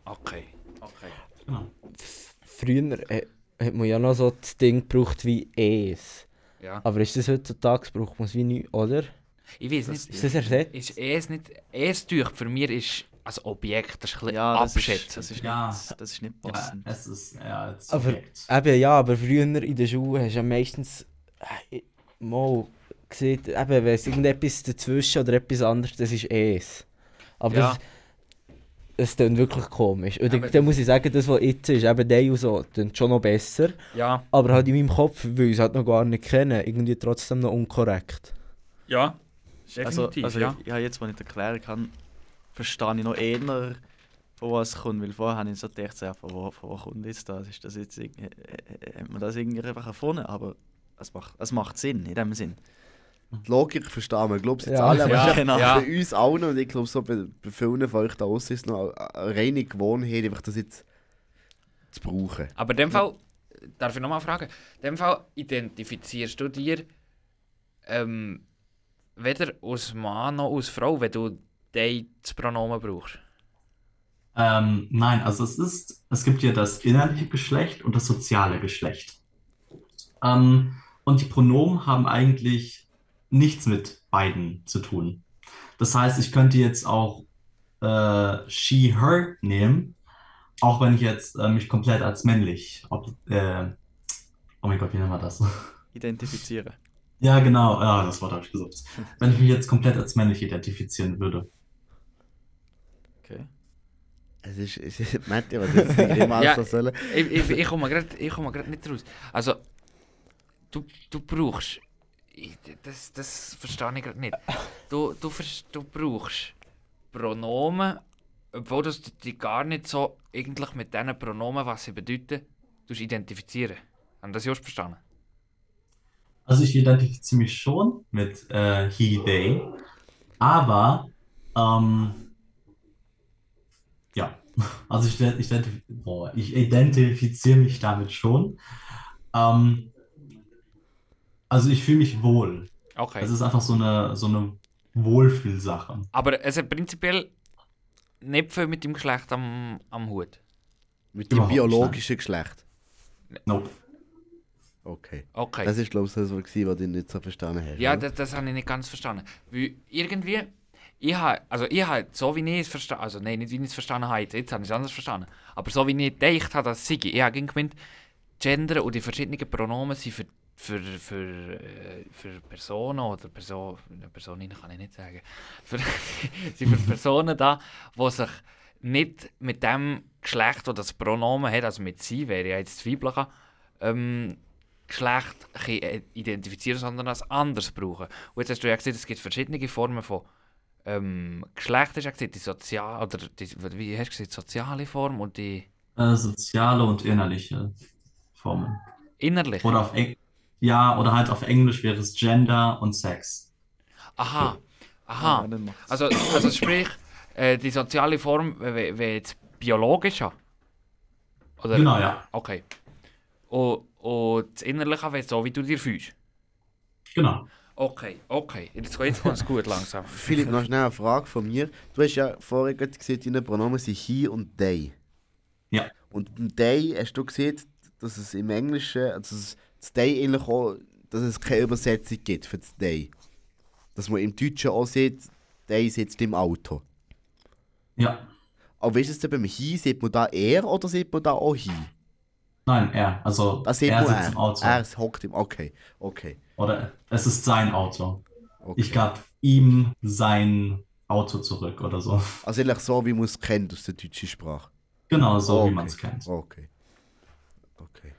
Okay. Okay. Genau. Früher äh, hat man ja noch so das Ding gebraucht wie es. Ja. Aber ist das heutzutage braucht man es wie nicht, oder? Ich weiß Das- nicht. Ist das ersetzt? Ist es nicht. Es durch für mich ist als Objekt, das ist ein bisschen ja, das ist, das ist Ja. nicht, das ist nicht Ja, passend. es ist ja, als Aber-. Eben ja, aber früher in der Schule hast du ja meistens äh, mal gesehen, eben, wenn es irgendetwas dazwischen oder etwas anderes, das ist es. Aber Ja. das, das klingt wirklich komisch. Und dann muss ich sagen, das, was jetzt ist, eben der und so, klingt schon noch besser. Ja. Aber halt in meinem Kopf, weil ich es halt noch gar nicht kenne, irgendwie trotzdem noch unkorrekt. Ja. Also, Definitiv, also ja. ich, ich habe jetzt, wenn ich erklären kann, verstehe ich noch eher, von was es kommt. Weil vorher habe ich so gedacht, ja, von, wo, von wo kommt jetzt das? Ist das jetzt irgendwie, äh, äh, hat man das irgendwie einfach erfunden? Aber es macht, es macht Sinn, in dem Sinn. Die Logik verstehen wir, ich glaube es jetzt Ja. alle, aber Ja, genau. ja. bei uns allen und ich glaube so bei, bei vielen von euch da außen ist es noch eine, eine reine Gewohnheit, einfach das jetzt zu brauchen. Aber in dem Fall, darf ich nochmal fragen, in dem Fall identifizierst du dir ähm, weder als Mann noch als Frau, wenn du das Pronomen brauchst? Ähm, nein, also es ist, es gibt ja das innerliche Geschlecht und das soziale Geschlecht. Ähm, und die Pronomen haben eigentlich nichts mit beiden zu tun. Das heißt, ich könnte jetzt auch äh, she, her nehmen, auch wenn ich jetzt äh, mich komplett als männlich, ob, äh, oh mein Gott, wie nennen wir das? Identifizieren. Ja, genau, ja, das Wort habe ich gesucht. Wenn ich mich jetzt komplett als männlich identifizieren würde. Okay. Es ist, es ist Matti, was jetzt nicht immer Ja. sollen. Ich, ich, ich komme gerade ich komme grad nicht raus. Also, du, du brauchst. ich- Das, das verstehe ich gerade nicht. Du, du, du brauchst Pronomen, obwohl du dich gar nicht so eigentlich mit diesen Pronomen, was sie bedeuten, du identifizieren. Haben das just verstanden? Also ich identifiziere mich schon mit äh, he, they, aber ähm, ja, also ich, ident- ich, identif boah, ich identifiziere mich damit schon. Ähm, also ich fühle mich wohl. Okay. Es ist einfach so eine, so eine Wohlfühlsache. Aber es hat prinzipiell nicht viel mit dem Geschlecht am, am Hut. Mit dem Überhaupt nicht, biologischen Geschlecht. Nope. Okay. Okay. Das ist, glaube ich, das, was du nicht so verstanden hast. Ja, das, das habe ich nicht ganz verstanden. Weil irgendwie, ich habe, also ich habe, so wie ich es verstanden also nein, nicht wie ich es verstanden habe, jetzt, jetzt habe ich es anders verstanden, aber so wie ich gedacht habe, dass sei, ich habe gemeint, Gender und die verschiedenen Pronomen sind für, für, für, äh, für Personen oder Person, Personen kann ich nicht sagen, für, sind für Personen da, die sich nicht mit dem Geschlecht, das das Pronomen hat, also mit sie wäre ja jetzt das weibliche, ähm, Geschlecht äh, identifizieren, sondern als anders brauchen. Und jetzt hast du ja gesagt, es gibt verschiedene Formen von ähm, Geschlecht, hast du ja gesagt, die sozial oder die, wie hast du gesagt, soziale Form und die Äh, soziale und innerliche Formen. innerliche. Oder auf Eng ja, oder halt auf Englisch wäre es Gender und Sex. Aha, aha. Ja. Also, also sprich, äh, die soziale Form wäre wär jetzt biologischer? Oder? Genau, ja. Okay. Und, und das Innerliche wäre so, wie du dir fühlst? Genau. Okay, okay. Jetzt, jetzt kommt es gut langsam. Philipp, noch schnell eine Frage von mir. Du hast ja vorher gerade gesehen, deine Pronomen sind he und they. Ja. Und beim they hast du gesehen, dass es im Englischen, also dass es das they eigentlich auch, dass es keine Übersetzung gibt für das they. Dass man im Deutschen auch sieht, they sitzt im Auto. Ja. Aber wie ist es denn beim he? Sieht man da er oder sieht man da auch he? Nein, er. Also sieht er sitzt er. im Auto. Er hockt im, okay, okay. Oder es ist sein Auto. okay. Ich gab ihm sein Auto zurück oder so. Also eigentlich so, wie man es kennt aus der deutschen Sprache. Genau so, Okay. wie man es kennt. Okay. Okay.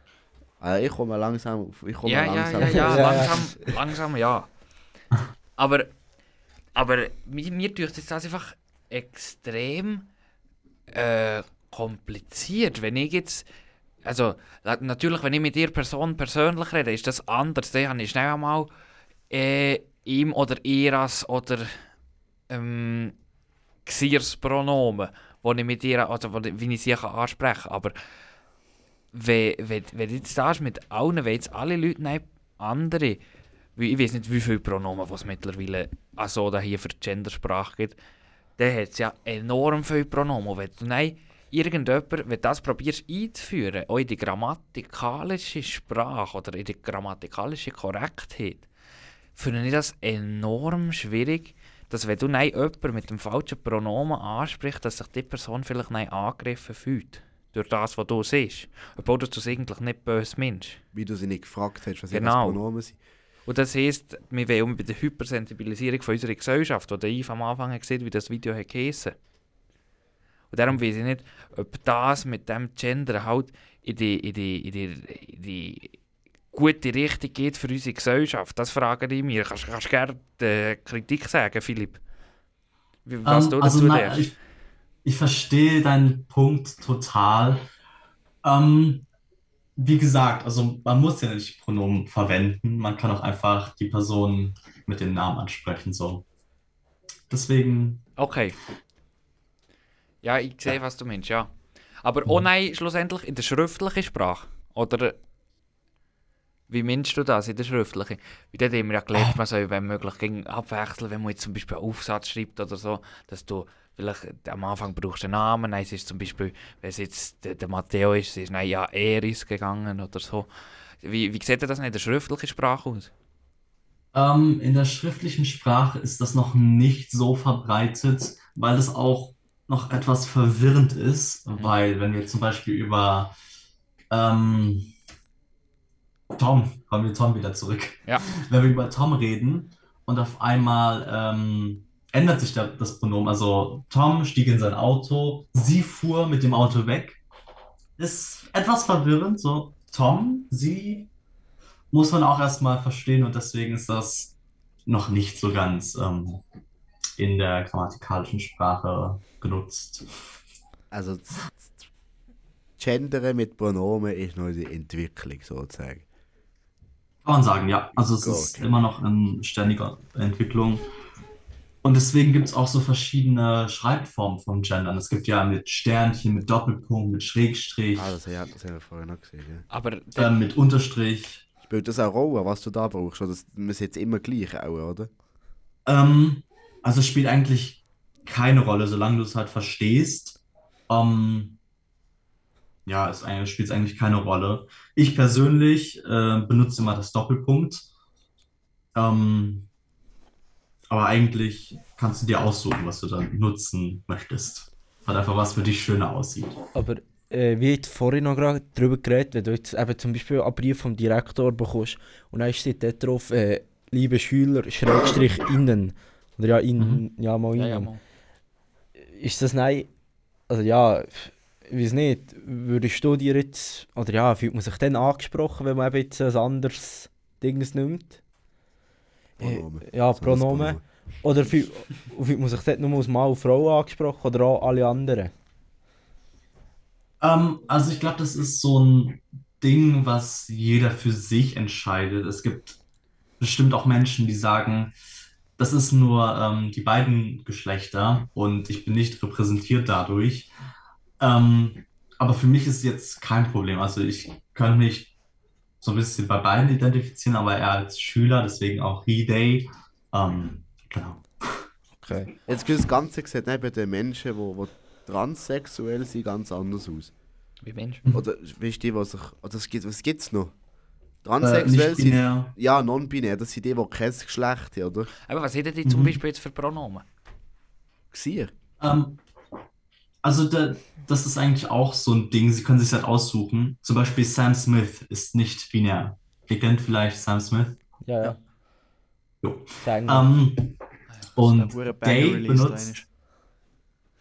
Also ich komme langsam auf. Ich komme Ja, ja, langsam ja, ja, Ja, ja. langsam, langsam, ja. Aber, aber mir, mir tut es das einfach extrem äh, kompliziert. Wenn ich jetzt, also natürlich, wenn ich mit dir Person persönlich rede, ist das anders. Dann habe ich schnell einmal äh, ihm oder ihres oder ähm, Xiers Pronomen, wo ich mit ihr, also wo, wie ich sie kann ansprechen kann. Aber wenn, du jetzt sagst, mit allen, wenn jetzt alle Leute nein, andere, weil ich weiß nicht, wie viele Pronomen es mittlerweile also da hier für die Gendersprache gibt, dann hat es ja enorm viele Pronomen. Wenn du nein, irgendjemand, wenn das probierst einzuführen, auch in die grammatikalische Sprache oder in die grammatikalische Korrektheit, finde ich das enorm schwierig, dass wenn du nein, jemanden mit dem falschen Pronomen ansprichst, dass sich die Person vielleicht nein angegriffen fühlt. Durch das, was du siehst. Obwohl du es eigentlich nicht böse meinst. Wie du sie nicht gefragt hast, was Genau. ihre Pronomen sind. Und das heisst, wir wollen bei der Hypersensibilisierung von unserer Gesellschaft, die Yves am Anfang hat gesehen wie das Video hat geheissen. Und darum weiß ich nicht, ob das mit dem Gender halt in die, in die, in die, in die gute Richtung geht für unsere Gesellschaft. Das frage ich mich. Kannst kannst du gerne äh, Kritik sagen, Philipp? Was Ähm, du also dazu na, denkst? ich, ich verstehe deinen Punkt total. Ähm, wie gesagt, also man muss ja nicht Pronomen verwenden. Man kann auch einfach die Person mit dem Namen ansprechen. So. Deswegen, Okay. Ja, ich sehe, was du meinst, ja. Aber oh nein, schlussendlich in der schriftlichen Sprache. Oder wie meinst du das in der schriftlichen? Wie dort haben wir ja gelernt, man soll, wenn möglich, gegen abwechseln, wenn man jetzt zum Beispiel einen Aufsatz schreibt oder so, dass du vielleicht am Anfang brauchst du einen Namen, nein, es ist zum Beispiel, wenn es jetzt der, der Matteo ist, es ist nein, ja, er ist gegangen oder so. Wie, wie sieht das in der schriftlichen Sprache aus? ähm, in der schriftlichen Sprache ist das noch nicht so verbreitet, weil es auch noch etwas verwirrend ist, weil wenn wir zum Beispiel über ähm, Tom, kommen wir Tom wieder zurück. Ja. Wenn wir über Tom reden und auf einmal ähm, ändert sich das Pronomen. Also Tom stieg in sein Auto, sie fuhr mit dem Auto weg. Ist etwas verwirrend, so Tom, sie muss man auch erstmal verstehen und deswegen ist das noch nicht so ganz ähm, in der grammatikalischen Sprache genutzt. Also das, das Gendern mit Pronomen ist noch in der Entwicklung sozusagen. Kann man sagen, ja. Also es ist Okay. immer noch in ständiger Entwicklung. Und deswegen gibt es auch so verschiedene Schreibformen vom Gendern. Es gibt ja mit Sternchen, mit Doppelpunkt, mit Schrägstrich, Ah, das, ja, das haben wir vorher noch gesehen. Ja. Aber der, ähm, mit Unterstrich. Spielt das auch Rolle, was du da brauchst? Oder wir sind jetzt immer gleich auch, oder? Ähm, also es spielt eigentlich keine Rolle, solange du es halt verstehst. Ähm, ja, es eigentlich, spielt eigentlich keine Rolle. Ich persönlich äh, benutze immer das Doppelpunkt. Ähm, aber eigentlich kannst du dir aussuchen, was du dann nutzen möchtest. Weil einfach was für dich schöner aussieht. Aber äh, wie jetzt vorhin noch gerade darüber geredet, wenn du jetzt eben zum Beispiel einen Brief vom Direktor bekommst und dann steht dort drauf, äh, liebe Schüler, Schrägstrich innen. Oder ja, innen, ja mal innen. Ja, ja, mal. Ist das nein? Also ja, ich weiß nicht, würdest du dir jetzt, oder ja, fühlt man sich dann angesprochen, wenn man eben jetzt ein anderes Dings nimmt? Pronomen. Äh, Ja, So ein Pronomen. Oder fühlt, fühlt man sich dort nur als Mann und Frau angesprochen oder auch alle anderen? Ähm, also ich glaube, das ist so ein Ding, was jeder für sich entscheidet. Es gibt bestimmt auch Menschen, die sagen, das ist nur ähm, die beiden Geschlechter und ich bin nicht repräsentiert dadurch. Ähm, aber für mich ist es jetzt kein Problem. Also ich könnte mich so ein bisschen bei beiden identifizieren, aber eher als Schüler, deswegen auch He, They. Ähm, genau. Okay. Jetzt das Ganze sieht neben den Menschen, die wo, wo transsexuell sind, ganz anders aus. Wie Mensch. Oder weißt du, was sich. Oder was gibt es noch? Äh, Transsexuell nicht sind. binär. Ja, non-binär, das sind die, die kein Geschlecht haben, oder? Aber was hätten die zum Mhm. Beispiel jetzt für Pronomen? Gesier. Ähm, also da, das ist eigentlich auch so ein Ding, Sie können sich halt aussuchen. Zum Beispiel Sam Smith ist nicht binär. Ihr kennt vielleicht Sam Smith. Ja, ja. Jo. Ähm, und Ein verdammter Gay Banger-Release da benutzt.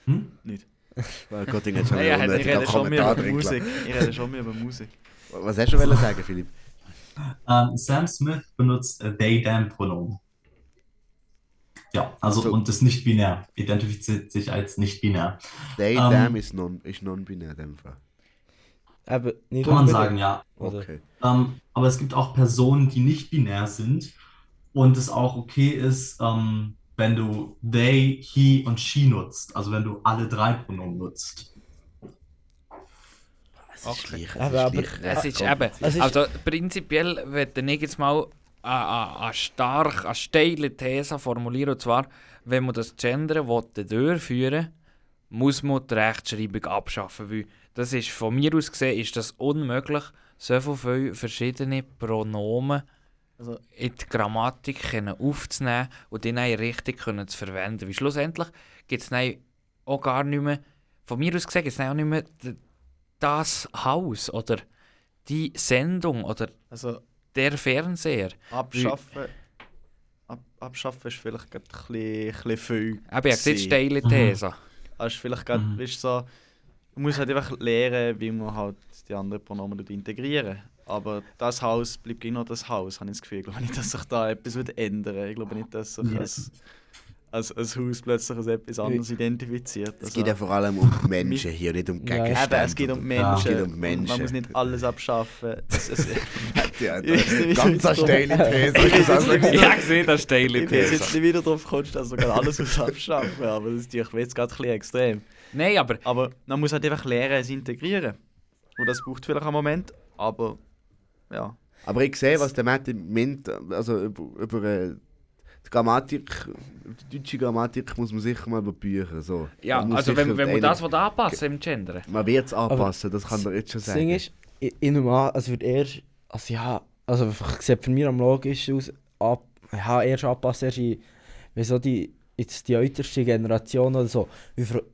Hm? Nicht. Weil Gott, ich hätte schon schon mehr über Musik. Ich rede schon mehr über Musik. Was hast du wollen sagen, Philipp? Ähm, Sam Smith benutzt äh, they, them Pronomen. Ja, also So. und ist nicht binär. Identifiziert sich als nicht binär. They, Ähm, them ist non- ist non-binär in dem Fall. Eben, nicht Kann man unbedingt. sagen, ja. Oder? Okay. Ähm, aber es gibt auch Personen, die nicht binär sind und es auch okay ist, ähm, wenn du they, he und she nutzt. Also wenn du alle drei Pronomen nutzt. Es ist Okay. gleich, Aber- aber- gleich Es recht ist eben, kompliziert. Es ist- also prinzipiell, wenn ich jetzt mal eine, stark, eine steile These formuliere, und zwar, wenn man das Gendern will, durchführen muss man die Rechtschreibung abschaffen, weil das ist, von mir aus gesehen, ist das unmöglich, so viele verschiedene Pronomen Also, in die Grammatik aufzunehmen und die dann richtig zu verwenden. Weil schlussendlich gibt es auch gar nicht mehr, von mir aus gesehen, gibt es auch nicht mehr das Haus oder die Sendung oder also der Fernseher. abschaffen, ab, abschaffen ist vielleicht gerade ein bisschen, ein bisschen viel. Eben, ich habe jetzt steile Mhm. These. Also ist vielleicht gerade, Mhm. weißt so, man muss halt einfach lernen, wie man halt die anderen Pronomen dort integrieren. Aber das Haus bleibt genau das Haus, habe ich das Gefühl. Ich glaube nicht, dass sich da etwas wird ändern Ich glaube nicht, dass sich Ja. Als, als, Haus plötzlich als etwas anderes identifiziert. Es Also- geht ja vor allem um Menschen hier, nicht um die Ja, Gegenstände. Eben, es geht um. Menschen. Es geht um Menschen. Man muss nicht alles abschaffen. Es, es, Ja, Ich ganz es eine steile These. Ich Das ist Ich habe gesehen, das steile ich weiß jetzt These. nicht wieder drauf kommst, dass sogar alles muss abschaffen aber das ist natürlich jetzt gerade ein bisschen extrem. Nein, aber Aber man muss halt einfach lernen, es integrieren. Und das braucht vielleicht einen Moment, aber ja. Aber ich sehe, was der Matt meint, also über, über äh, die Grammatik, die deutsche Grammatik muss man sicher mal über Bücher. So. ja, Man also wenn, wenn man das will anpassen im Gendern. Man wird es anpassen, das kann er jetzt schon Das Ding sagen. ist, ich, ich nehme an, es wird erst, also ja, also einfach sieht für mich am logischsten aus, ab, ja, erst anpassen, erst in, wenn so die, jetzt die älteste Generation oder so,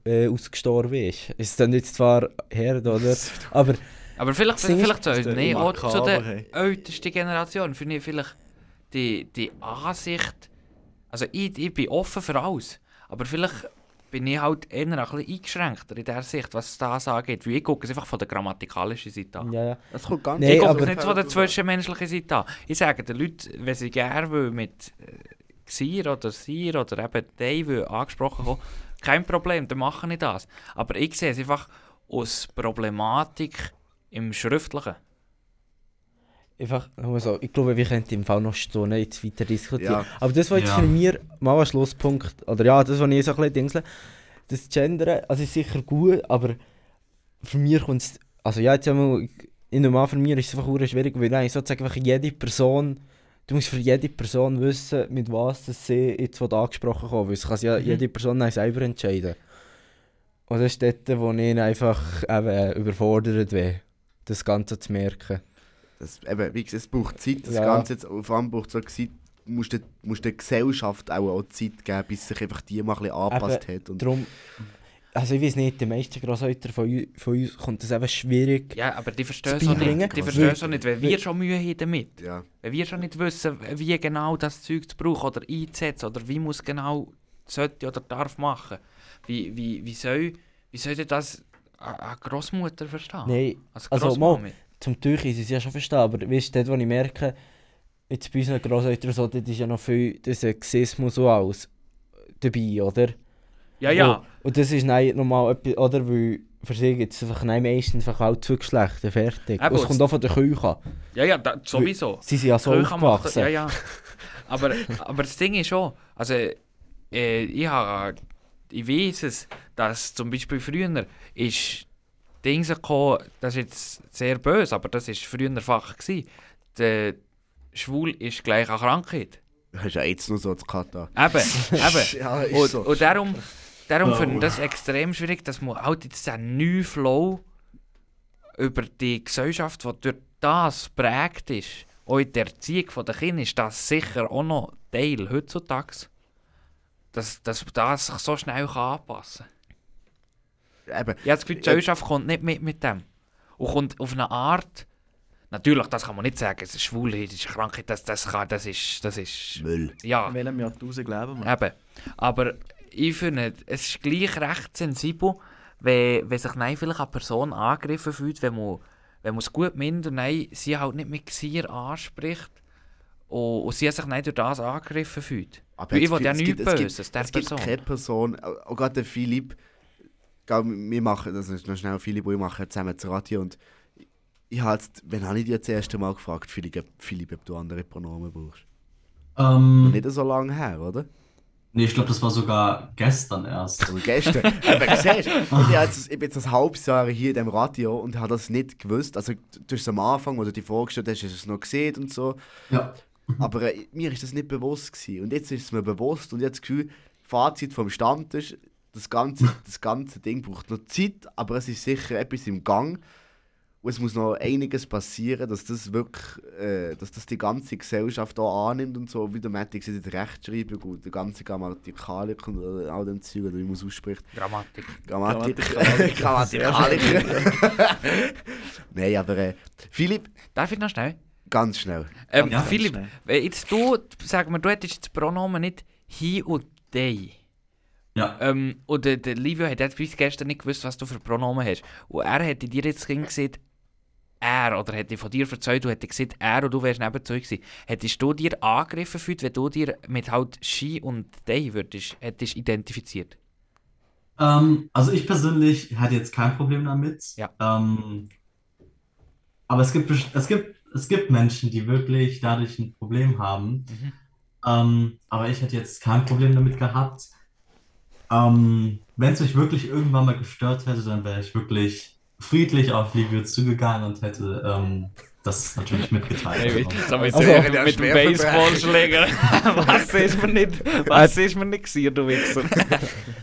äh, ausgestorben ist. Ist dann jetzt zwar her, oder? Aber Aber vielleicht, vielleicht wir auch zu der hey. ältesten Generation, finde ich vielleicht die, die Ansicht, also ich, ich bin offen für alles, aber vielleicht bin ich halt eher ein bisschen eingeschränkter in der Sicht, was das angeht, weil ich gucke es einfach von der grammatikalischen Seite an. ja, ja. Das kommt ganz Nee, ich gucke es nicht von der zwischenmenschlichen Seite an. Ich sage den Leuten, wenn sie gerne mit äh, «gsir» oder «sir» oder eben «dei» angesprochen kommen, kein Problem, dann mache ich das. Aber ich sehe es einfach aus Problematik im Schriftlichen. Einfach, also, ich glaube, wir könnten im Fall noch Stunden jetzt weiter diskutieren. Ja. Aber das war jetzt Ja. für mich mal ein Schlusspunkt, oder ja, das, was ich so ein bisschen dingsle, das Gendern, also ist sicher gut, aber für mich kommt es, also ja, jetzt einmal, in normal für mich ist es einfach schwierig, weil eigentlich sozusagen einfach jede Person, du musst für jede Person wissen, mit was das sie jetzt angesprochen kommt, weil es kann sich ja Mhm. jede Person selber entscheiden. Und das ist dort, wo ich einfach eben überfordert bin, das Ganze zu merken. Das, eben, wie gesagt, es braucht Zeit. Das Ja. Ganze jetzt, vor allem braucht es auch Zeit, musst du, musst der Gesellschaft auch, auch Zeit geben, bis sich einfach die mal ein bisschen angepasst hat. Und Darum, also ich weiß nicht, die meisten Grosseltern von, von uns kommt das eben schwierig. Ja, aber die verstehen so beibringen. nicht. Die Weil- verstehen so nicht, weil wir schon Mühe haben damit. ja. Wenn wir schon nicht wissen, wie genau das Zeug zu brauchen oder einzusetzen oder wie muss genau sollte oder darf machen, wie, wie, wie, soll, wie soll das eine Großmutter verstehen? Nein, Als also, Grossmami. Zum Teil ist es ja schon verstehen, aber weißt du, dort wo ich merke, jetzt bei unseren Grosseltern so, dort ist ja noch viel der Sexismus und alles dabei, oder? Ja, ja. Und, und das ist nein, normal etwas, oder? Weil für sie gibt es einfach nein, meistens einfach auch zwei Geschlechter, fertig. Eben, und es kommt auch von der Küche. Ja, ja, da, sowieso. Sie sind ja so macht das- aufgewachsen. Ja, ja. Aber, aber das Ding ist schon, also äh, ich, habe, ich weiß es, dass zum Beispiel früher ist Dings gekommen, das ist jetzt sehr böse, aber das ist früher Fach gewesen. Der Schwul ist gleich eine Krankheit. Das ist ja jetzt noch so zu Katar. Eben, eben. Ja, ist Und, so. und darum, darum Oh. finde ich das extrem schwierig, dass man halt jetzt einen neuen Flow über die Gesellschaft, die durch das prägt ist, auch in der Erziehung der Kinder, ist das sicher auch noch Teil heutzutage, dass, dass das sich so schnell kann anpassen kann. Eben, Ich habe das Gefühl, die Gesellschaft kommt nicht mit mit dem. Und kommt auf eine Art, natürlich, das kann man nicht sagen, es ist Schwulheit, es ist Krankheit, das, das, kann, das ist, das ist, Müll. ja, In welchem Jahrtausend leben wir? Eben. Aber ich finde, es ist gleich recht sensibel, wenn, wenn sich dann vielleicht eine Person angegriffen fühlt, wenn man, wenn man es gut meint und dann sie halt nicht mit Gesier anspricht und, und sie sich dann durch das angegriffen fühlt. Aber ich jetzt will ja nichts gibt- es gibt- Böses, der Es gibt Person. keine Person, auch auch gerade der Philipp, wir machen, das ist noch schnell Philipp und ich machen zusammen das Radio und ich habe jetzt, wenn habe ich dich das erste Mal gefragt, Philipp, Philipp, ob du andere Pronomen brauchst? Ähm, Nicht so lange her, oder? nee, ich glaube, das war sogar gestern erst. Also gestern. Aber siehst und ich, jetzt- ich bin jetzt ein halbes Jahr hier in dem Radio und habe das nicht gewusst. Also du hast es am Anfang, wo du die vorgestellt hast, hast du es noch gesehen und so. Ja. Aber äh, mir ist das nicht bewusst gewesen. Und jetzt ist es mir bewusst und jetzt das Gefühl, Fazit vom Stammtisch, das ganze, das ganze Ding braucht noch Zeit, aber es ist sicher etwas im Gang. Und es muss noch einiges passieren, dass das wirklich, äh, dass das die ganze Gesellschaft auch annimmt und so, wie der Matti gesagt hat, Rechtschreibung und die ganze Grammatikalik und äh, all dem Zeug, wie man es ausspricht. Grammatik. Grammatik. Grammatikalik. Grammatikalik. Nein, aber äh, Philipp, Darf ich noch schnell? ganz schnell. Ähm, Ja, Philipp, schnell. wenn jetzt du, sag mal, du hättest jetzt das Pronomen nicht «he» und «they». Ja. Ähm, und der, der Livio hat jetzt bis gestern nicht gewusst, was du für Pronomen hast. Und er hätte dir jetzt gesagt, er, oder hätte von dir erzählt, du hättest gesagt, er und du wärst neben zu gewesen. Hättest du dir angegriffen gefühlt, wenn du dir mit halt «she» und «they» würdest, hättest identifiziert? Ähm, also ich persönlich hatte jetzt kein Problem damit. Ja. Ähm, aber es gibt, es gibt, es gibt Menschen, die wirklich dadurch ein Problem haben. Mhm. Ähm, aber ich hätte jetzt kein Problem damit gehabt. Ähm, wenn es mich wirklich irgendwann mal gestört hätte, dann wäre ich wirklich friedlich auf Livio zugegangen und hätte ähm, das natürlich mitgeteilt. So mit, Also, mit, dem Baseballschläger. was ist mir nicht, was ist mir nicht gewesen, du Wichser?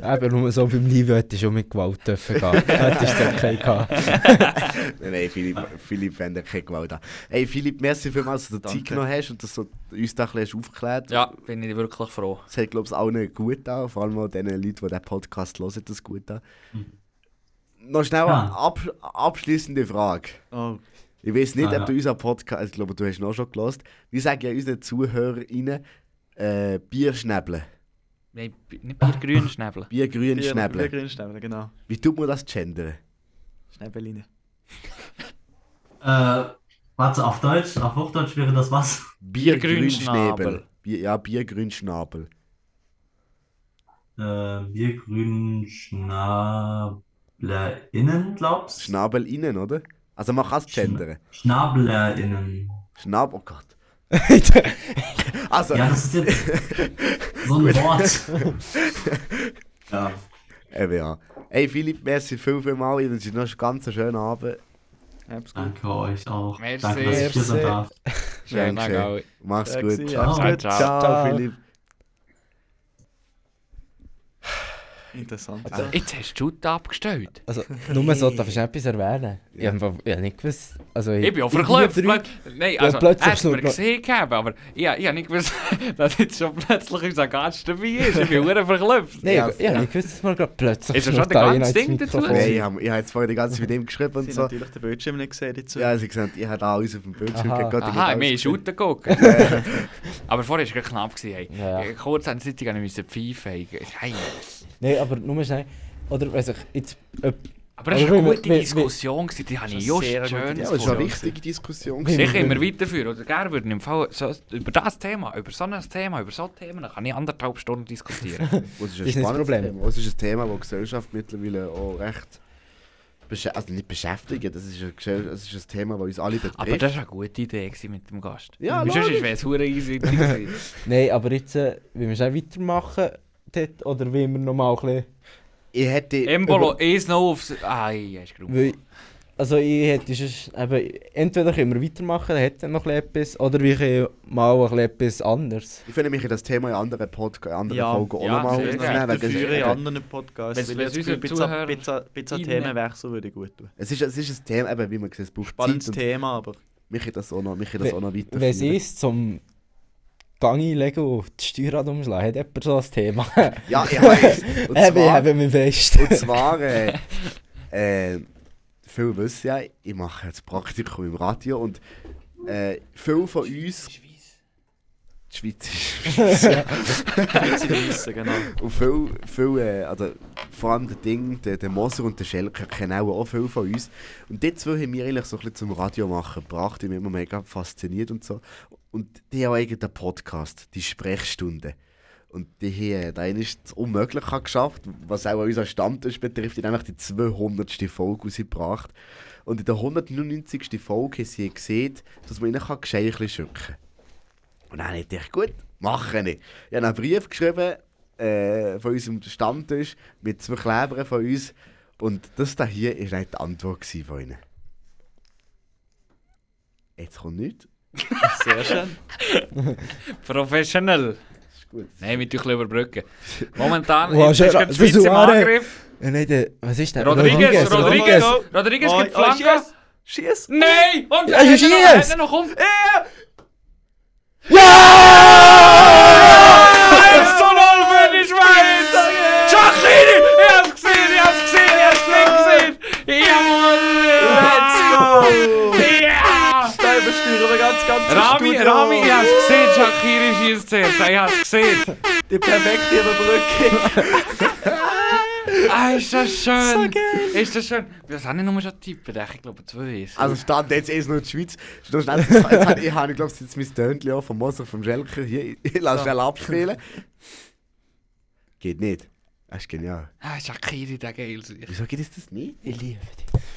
Eben nur so beim Livio hätte ich schon mit Gewalt dürfen gehen. Hättest du okay gehabt. Nein, nein, Philipp, Philipp wenn der keine Gewalt hat. Hey Philipp, merci vielmals, dass du Zeit Danke. genommen hast und dass du uns da ein bisschen hast aufgeklärt Ja, bin ich wirklich froh. Es hat, glaube ich, allen gut an, vor allem auch den Leuten, die diesen Podcast hören, das gut an. Mhm. Noch schnell Ja. eine ab abschließende Frage. Oh, Ich weiß nicht, Ah, ob ja. du unseren Podcast, ich glaube, du hast ihn auch schon gelost. Wir sagen ja unseren ZuhörerInnen äh, Bierschnäbeln. Nein, nicht Biergrün schnäbeln. Biergrün Bier- genau. Wie tut man das gendern? Schnäbeline. Äh, warte, auf Deutsch, auf Hochdeutsch wäre das was? Biergrünschnäbel. Biergrünschnabel. Bier, ja, Biergrünschnabel. Äh, biergrün SchnablerInnen, glaubst Schnabel innen, oder? Also man kann es gendern. SchnablerInnen. Schnabel, oh Gott. also, Ja, das ist jetzt so ein Wort. ja, eben ja. Hey Philipp, merci viel, viel mal. Ich wünsche dir noch einen ganz schönen Abend. Hab's gut. danke euch auch. Merci. Danke, dass ich hier sein darf. Schön, Danke. danke. Mach's gut. ja. Ciao. Ciao. Ciao, Philipp. Interessant. Also- Jetzt hast du die abgestellt. Also, nur so, darf ich etwas erwähnen? Ich habe ich hab nicht gewusst. Also, Ich bin auch verklopft. Nein, Ja, also, plötzlich er hat mir gesehen gegeben, aber ich, ich habe nicht gewusst, dass jetzt schon plötzlich unser Gast dabei ist. Ich bin verdammt verklopft. Nein, Ja, ich, ich habe nicht gewusst, dass man gerade plötzlich Ist er schon der ganze Ding dazu? Nein, ich habe ich hab jetzt vorher die ganze Zeit mit ihm geschrieben Sie und haben so. natürlich den Bildschirm nicht gesehen dazu. Ja, sie gesagt, ich habe alles auf dem Bildschirm Aha. gehabt, Aha, ich mir ist geguckt. aber vorher war es knapp. Gewesen, hey. Ja, ja. Kurz an der Zeitung musste ich pfeifen. Hey. Nein, aber nur schnell. Oder weiß ich, jetzt. Ob, Aber das war eine gute Diskussion, gewesen, die habe ich just schön Ja, das war eine wichtige Diskussion. Sicher immer weiterführen. Oder gerne würden im Fall so, über das Thema, über so ein Thema, über so Themen, kann ich anderthalb Stunden diskutieren. Das ist ein Ist das spannendes Problem. Thema. Das ist ein Thema, das die Gesellschaft mittlerweile auch recht also nicht beschäftigt. Das ist ein, das ist ein Thema, das uns alle betrifft. Aber das war eine gute Idee mit dem Gast. Ja, Sonst wäre es easy nein, aber jetzt, äh, wie wir schnell weitermachen dort, oder wie wir nochmal ein bisschen. ich hätte... Embolo, eins noch aufs... Ai, er ist grau. Also ich hätte sonst eben, entweder können wir weitermachen, dann hätte noch etwas, oder wir können mal etwas anderes. Ich finde mich in das Thema in anderen, Podca in anderen Ja, Folgen auch ja, nochmal Ich gerne. aufnehmen, weil das ist führe in anderen Podcasts. Ich das Gefühl, unsere ein bisschen reinnehmen. Themenwechsel würde gut tun. Es ist, es ist ein Thema, eben, wie man sieht, es braucht Spannendes Zeit Thema, aber mich hat das auch noch, mich hat das auch noch weiter. Wenn es ist, zum Gang einlegen und die Steuerrad umschlagen, hat jemand so ein Thema. Ja, ich weiß. Und Eben, zwar, habe mich fest. und zwar äh, äh, viele wissen ja, ich mache jetzt Praktikum im Radio und äh, viele von uns... Die Schweiz ist sie wissen, genau. Und viel, viel äh, also, vor allem der Ding, der, der Moser und der Schelker kennen auch, auch viele von uns. Und die zwei haben wir eigentlich so ein bisschen zum Radio machen gebracht, die mich immer mega fasziniert und so. Und die haben den Podcast, die Sprechstunde. Und die haben ist das Unmögliche geschafft, was auch unseren Stammtisch betrifft, die haben nämlich die 200. Folge rausgebracht. Und in der 199. Folge haben sie gesehen, dass man ihnen Geschenke schicken kann. Und dann habe ich gut, mache ich. Ich habe einen Brief geschrieben äh, von unserem Stammtisch mit zwei Klebern von uns. Und das da hier war dann die Antwort von ihnen. Jetzt kommt nichts. Sehr schön. Professionell. Das ist gut. Nein, mit euch überbrücken. Momentan Wow, ist schön, gerade die das Schweiz ist im Suarez. Angriff. Ja, nein, der, was ist der? Rodriguez, Rodriguez. Rodriguez. Rodriguez. Rodriguez Oh, gibt oh, Flanke. schieß! Schieß! Nein! Und Ja, er ja, hat noch- schieß! hat er noch kommt. Ja! Ganz, ganz Rami. Rami, ich hab's gesehen, Shakiri schießt zuerst, ich hab's gesehen. Die perfekte Überbrückung. Ah, ist das schön! So geil. Ist das schön? Was habe ich nochmal schon tippen? Ich glaube, zwei ist. Also stand jetzt erst nur die Schweiz. Schnell, jetzt, habe ich, ich glaube jetzt mein Tönchen auch vom Moser, vom Schelker hier. Ich lasse schnell abspielen. Geht nicht. Das ist genial. Ah, Shakiri, der geil. Wieso geht es das nicht? Ich liebe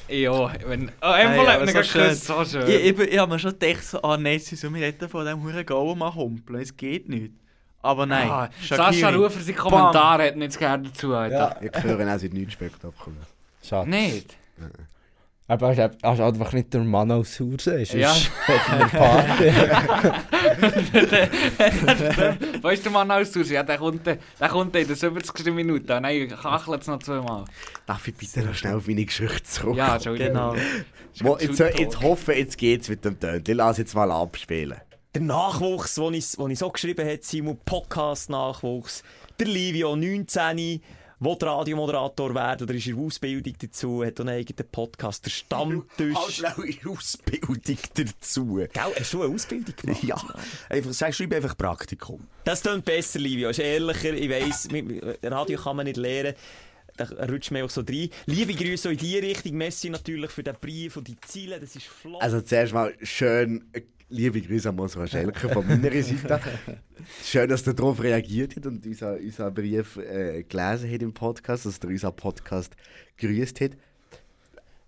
dich. Ja, wenn. Oh, Hey, Embol hat mich geküsst, so schön. Ich, ich, ich habe mir schon gedacht, so, ah nein, sie sollen mir nicht von diesem Huren Goal mal humpeln. Es geht nicht. Aber nein. Ah, Shaqiri. Sascha Rufer, sein Kommentar hat nicht gerne dazu, Alter. Ich höre auch seit nichts Spektakel. Schade. Nicht? Aber hast du hast einfach nicht der Mann aus Hause. Ja. Sonst hätten wir Party. Weißt du, Mann, aus Ja, der kommt, der kommt in der 70. Minute. Nein, kachelt es noch zweimal. Darf ich bitte noch schnell auf meine Geschichte zurück? Ja, Entschuldigung. Genau. Mo, jetzt, jetzt hoffe ich, jetzt geht's mit dem Tönchen. Ich lasse jetzt mal abspielen. Der Nachwuchs, den ich, den ich so geschrieben habe, Simon, Podcast-Nachwuchs. Der Livio, 19, will Radiomoderator werden oder ist in Ausbildung dazu, hat einen eigenen Podcast, der Stammtisch. schnell Ausbildung dazu. Gell, hast du eine Ausbildung gemacht? Ja, einfach, sag, schreib einfach Praktikum. Das klingt besser, Livio. Ist ehrlicher. Ich weiss, mit- Radio kann man nicht lernen. Da rutscht man auch so rein. Liebe Grüße in die Richtung. Messi natürlich für den Brief und die Ziele. Das ist flott. Also zuerst mal schön, liebe Grüße an Mosra Schelker von meiner Seite. Schön, dass er darauf reagiert hat und unseren unser Brief äh, gelesen hat im Podcast, dass er unseren Podcast grüßt hat.